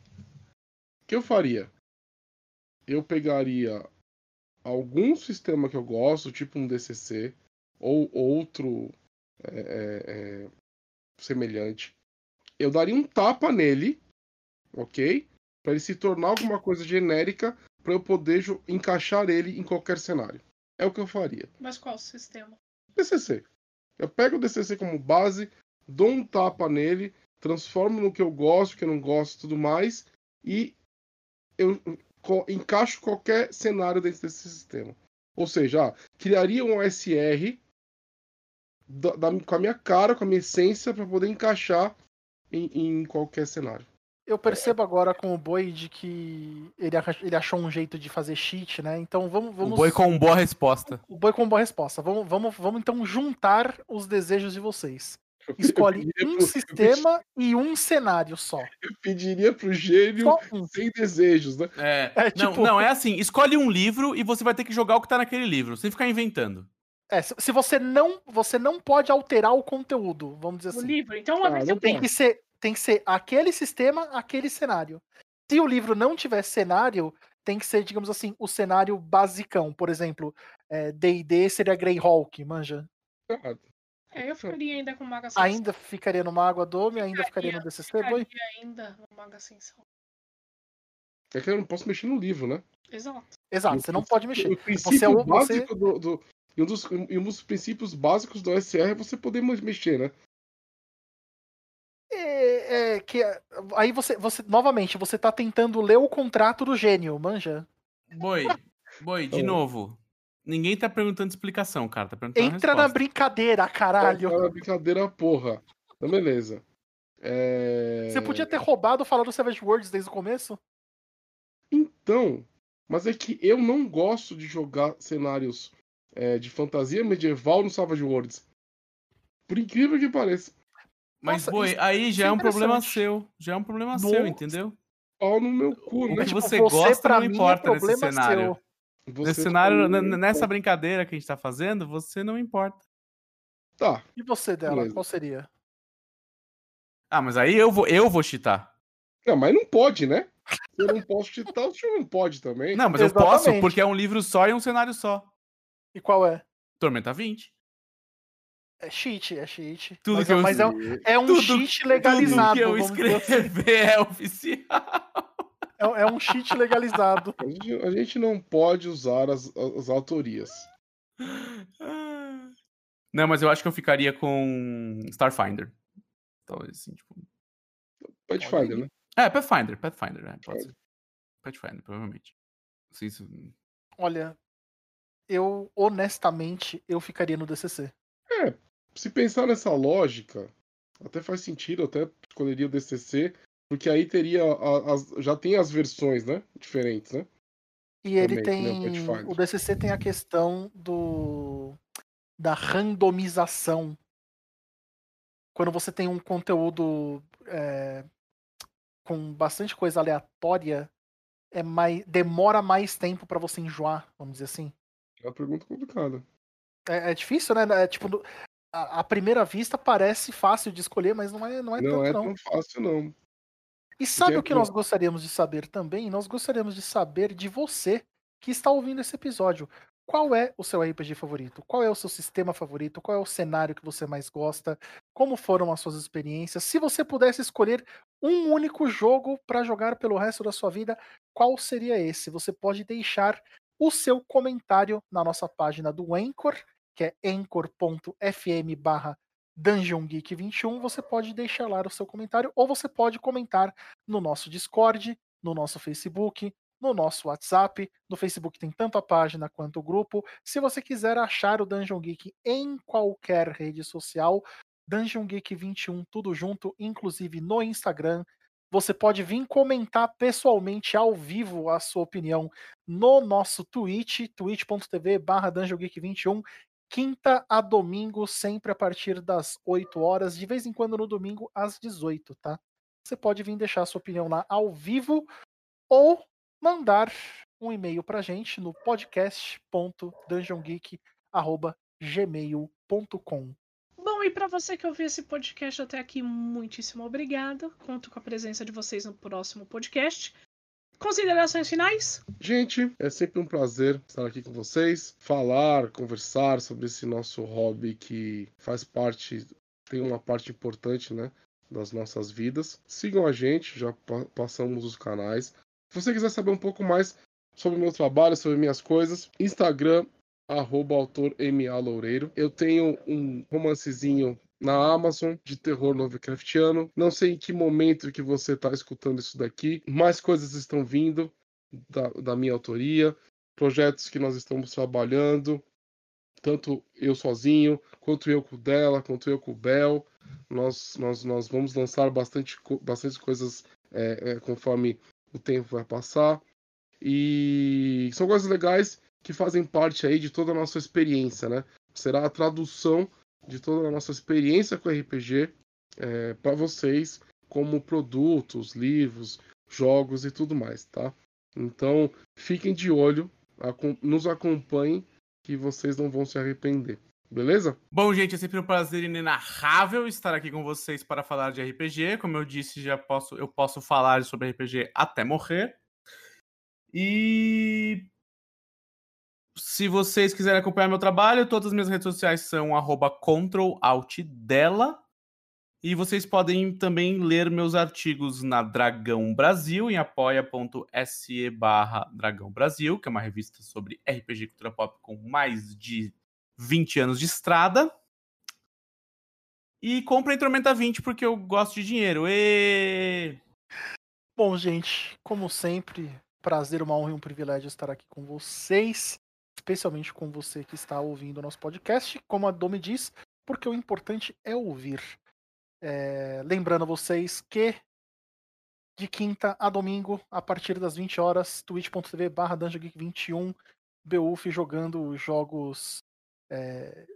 Speaker 3: que eu faria? Eu pegaria algum sistema que eu gosto, tipo um DCC, ou outro é, é, é, semelhante. Eu daria um tapa nele, ok? Para ele se tornar alguma coisa genérica, para eu poder encaixar ele em qualquer cenário. É o que eu faria.
Speaker 2: Mas qual sistema?
Speaker 3: DCC. Eu pego o DCC como base, dou um tapa nele, transformo no que eu gosto, que eu não gosto e tudo mais, e eu encaixo qualquer cenário dentro desse sistema. Ou seja, ah, criaria um OSR da- da- com a minha cara, com a minha essência, para poder encaixar em, em qualquer cenário.
Speaker 4: Eu percebo agora com o Boi de que ele, ach- ele achou um jeito de fazer cheat, né? Então vamos. vamos...
Speaker 5: O boi com boa resposta.
Speaker 4: O Boi com boa resposta. Vamos, vamos, vamos então juntar os desejos de vocês. Escolhe um
Speaker 3: pro-
Speaker 4: sistema e um cenário só.
Speaker 3: Eu pediria pro gênio
Speaker 4: Só um.
Speaker 3: sem desejos, né?
Speaker 5: É,
Speaker 4: É,
Speaker 5: não,
Speaker 4: tipo-
Speaker 5: não, é assim: escolhe um livro e você vai ter que jogar o que tá naquele livro, sem ficar inventando.
Speaker 4: É, se, se você não, você não pode alterar o conteúdo, vamos dizer
Speaker 2: O
Speaker 4: assim.
Speaker 2: livro. Então uma
Speaker 3: Ah,
Speaker 2: eu
Speaker 4: Tem que ser, tem que ser aquele sistema, aquele cenário. Se o livro não tiver cenário, tem que ser, digamos assim, o cenário basicão. Por exemplo, é, D&D seria Greyhawk, manja.
Speaker 3: Cara,
Speaker 2: É, eu ficaria ainda com Maga Ascensão.
Speaker 4: Ainda ficaria no Mago Dome, ainda ficaria no DCC, boi?
Speaker 2: Ficaria ainda no Maga Ascensão.
Speaker 3: é que eu não posso mexer no livro, né?
Speaker 2: Exato.
Speaker 4: Exato, você não pode mexer.
Speaker 3: O princípio
Speaker 4: Você é o- você-
Speaker 3: básico do, do- e, um dos, e um dos princípios básicos do OSR é você poder me- mexer, né?
Speaker 4: É, é que é, aí você, você novamente você tá tentando ler o contrato do gênio, manja.
Speaker 5: Boi, boi, de
Speaker 3: Então-
Speaker 5: novo. Ninguém tá perguntando explicação, cara. Tá perguntando
Speaker 4: Entra na brincadeira, caralho.
Speaker 3: É uma brincadeira, porra. Então, beleza. É...
Speaker 4: Você podia ter roubado falar do Savage Worlds desde o começo?
Speaker 3: Então, mas é que eu não gosto de jogar cenários é, de fantasia medieval no Savage Worlds. Por incrível que pareça.
Speaker 5: Mas,
Speaker 4: Nossa,
Speaker 5: boi, aí
Speaker 4: isso
Speaker 5: já
Speaker 4: é
Speaker 5: é um problema seu. Já é um problema
Speaker 4: Nossa.
Speaker 5: seu, entendeu?
Speaker 3: Pau no meu cu,
Speaker 5: O
Speaker 3: né?
Speaker 5: que
Speaker 4: Tipo,
Speaker 5: você gosta não
Speaker 4: mim é
Speaker 5: importa nesse
Speaker 4: problema
Speaker 5: cenário.
Speaker 4: seu.
Speaker 3: Você
Speaker 5: Nesse cenário, nessa brincadeira que a gente tá fazendo, você não importa.
Speaker 3: Tá,
Speaker 4: E você dela,
Speaker 3: Beleza.
Speaker 4: qual seria?
Speaker 5: Ah, mas aí eu vou, eu vou cheatar.
Speaker 3: não, mas não pode, né? Se eu não posso citar, o senhor não pode também.
Speaker 5: Não, mas eu posso,
Speaker 4: Exatamente.
Speaker 5: porque é um livro só e um cenário só.
Speaker 4: E qual é?
Speaker 5: Tormenta 20.
Speaker 4: É cheat, é cheat.
Speaker 5: Tudo
Speaker 4: mas
Speaker 5: que
Speaker 4: é,
Speaker 5: eu
Speaker 4: mas é, um- é um
Speaker 5: Tudo-
Speaker 4: cheat legalizado.
Speaker 5: Tudo que eu
Speaker 4: dizer assim.
Speaker 5: escrever é oficial.
Speaker 4: É, é um cheat legalizado.
Speaker 3: A gente, a gente não pode usar as, as autorias.
Speaker 5: Não, mas eu acho que eu ficaria com Starfinder. Talvez assim, tipo.
Speaker 3: Pathfinder, né?
Speaker 5: É, Pathfinder, Pathfinder, né? Pode ser. Pathfinder, provavelmente. Não sei se.
Speaker 4: Olha, eu honestamente eu ficaria no DCC.
Speaker 3: É, se pensar nessa lógica, até faz sentido, eu até escolheria o DCC, porque aí teria a- as, já tem as versões, né, diferentes, né?
Speaker 4: E ele
Speaker 3: Também,
Speaker 4: tem.
Speaker 3: Pathfinder.
Speaker 4: O DCC tem a questão do. da randomização. Quando você tem um conteúdo é, com bastante coisa aleatória, é mais, demora mais tempo pra você enjoar, vamos dizer assim.
Speaker 3: É uma pergunta complicada.
Speaker 4: É, é difícil, né? É, tipo, à, à primeira vista parece fácil de escolher, mas não é, não é
Speaker 3: não
Speaker 4: tanto,
Speaker 3: é
Speaker 4: não.
Speaker 3: tão fácil, não.
Speaker 4: E sabe
Speaker 3: é
Speaker 4: o que
Speaker 3: que-
Speaker 4: nós gostaríamos de saber também? Nós gostaríamos de saber de você que está ouvindo esse episódio. Qual é o seu RPG favorito? Qual é o seu sistema favorito? Qual é o cenário que você mais gosta? Como foram as suas experiências? Se você pudesse escolher um único jogo para jogar pelo resto da sua vida, qual seria esse? Você pode deixar o seu comentário na nossa página do Anchor, que é anchor.fm barra Dungeon Geek 21. Você pode deixar lá o seu comentário ou você pode comentar no nosso Discord, no nosso Facebook, no nosso WhatsApp. No Facebook tem tanto a página quanto o grupo. Se você quiser achar o Dungeon Geek em qualquer rede social, Dungeon Geek 21, tudo junto, inclusive no Instagram. Você pode vir comentar pessoalmente ao vivo a sua opinião no nosso Twitch, twitch.tv barra DungeonGeek21, quinta a domingo, sempre a partir das 8 horas, de vez em quando no domingo às 18, tá? Você pode vir deixar sua opinião lá ao vivo ou mandar um e-mail pra gente no podcast.dungeongeek.gmail.com.
Speaker 2: Bom, e para você que ouviu esse podcast até aqui, muitíssimo obrigado. Conto com a presença de vocês no próximo podcast. Considerações finais?
Speaker 3: Gente, é sempre um prazer estar aqui com vocês, falar, conversar sobre esse nosso hobby que faz parte, tem uma parte importante, né, das nossas vidas. Sigam a gente, já passamos os canais. Se você quiser saber um pouco mais sobre o meu trabalho, sobre minhas coisas, Instagram, arroba autor. Eu tenho um romancezinho na Amazon de terror Lovecraftiano. Não sei em que momento que você está escutando isso daqui. Mais coisas estão vindo da, da minha autoria, projetos que nós estamos trabalhando, tanto eu sozinho, quanto eu com dela, quanto eu com o Bel. Nós, nós, nós vamos lançar bastante, bastante coisas é, é, conforme o tempo vai passar. E são coisas legais que fazem parte aí de toda a nossa experiência, né? Será a tradução de toda a nossa experiência com RPG é, para vocês, como produtos, livros, jogos e tudo mais, tá? Então, fiquem de olho, nos acompanhem, que vocês não vão se arrepender. Beleza?
Speaker 5: Bom, gente, é sempre um prazer inenarrável estar aqui com vocês para falar de RPG. Como eu disse, já posso, eu posso falar sobre RPG até morrer. E se vocês quiserem acompanhar meu trabalho, todas as minhas redes sociais são @controlaltdela. E vocês podem também ler meus artigos na Dragão Brasil, em apoia.se barra Dragão Brasil, que é uma revista sobre RPG cultura pop com mais de 20 anos de estrada. E comprem Tormenta 20 porque eu gosto de dinheiro. E...
Speaker 4: Bom, gente, como sempre, prazer, uma honra e um privilégio estar aqui com vocês especialmente com você que está ouvindo o nosso podcast, como a Domi diz, porque o importante é ouvir. É, lembrando vocês que de quinta a domingo, a partir das 20 horas, twitch.tv barra DungeonGeek21, Beuf jogando jogos é,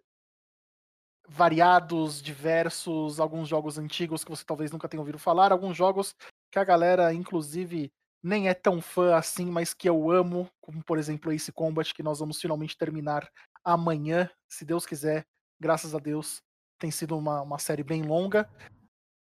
Speaker 4: variados, diversos, alguns jogos antigos que você talvez nunca tenha ouvido falar, alguns jogos que a galera, inclusive, nem é tão fã assim, mas que eu amo, como por exemplo Ace Combat, que nós vamos finalmente terminar amanhã, se Deus quiser, graças a Deus. Tem sido uma, uma série bem longa.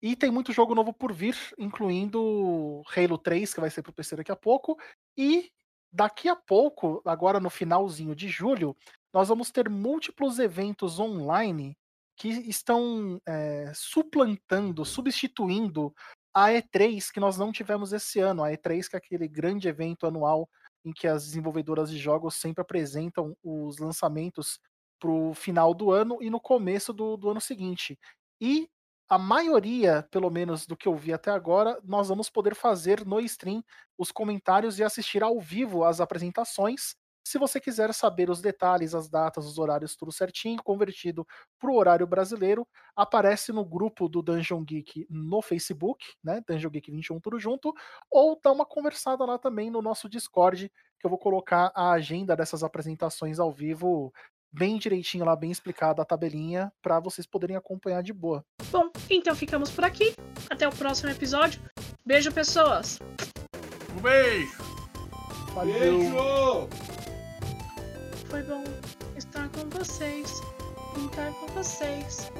Speaker 4: E tem muito jogo novo por vir, incluindo Halo 3, que vai ser pro PC daqui a pouco. E daqui a pouco, agora no finalzinho de julho, nós vamos ter múltiplos eventos online que estão é, suplantando, substituindo a E3 que nós não tivemos esse ano. A E3 que é aquele grande evento anual em que as desenvolvedoras de jogos sempre apresentam os lançamentos para o final do ano e no começo do, do ano seguinte. E a maioria, pelo menos do que eu vi até agora, nós vamos poder fazer no stream os comentários e assistir ao vivo as apresentações se você quiser saber os detalhes, as datas, os horários, tudo certinho, convertido para o horário brasileiro, aparece no grupo do Dungeon Geek no Facebook, né? Dungeon Geek 21, tudo junto, ou dá uma conversada lá também no nosso Discord, que eu vou colocar a agenda dessas apresentações ao vivo bem direitinho lá, bem explicada a tabelinha, para vocês poderem acompanhar de boa.
Speaker 2: Bom, então ficamos por aqui. Até o próximo episódio. Beijo, pessoas!
Speaker 5: Um beijo!
Speaker 3: Valeu. Beijo!
Speaker 2: Foi bom estar com vocês, brincar com vocês.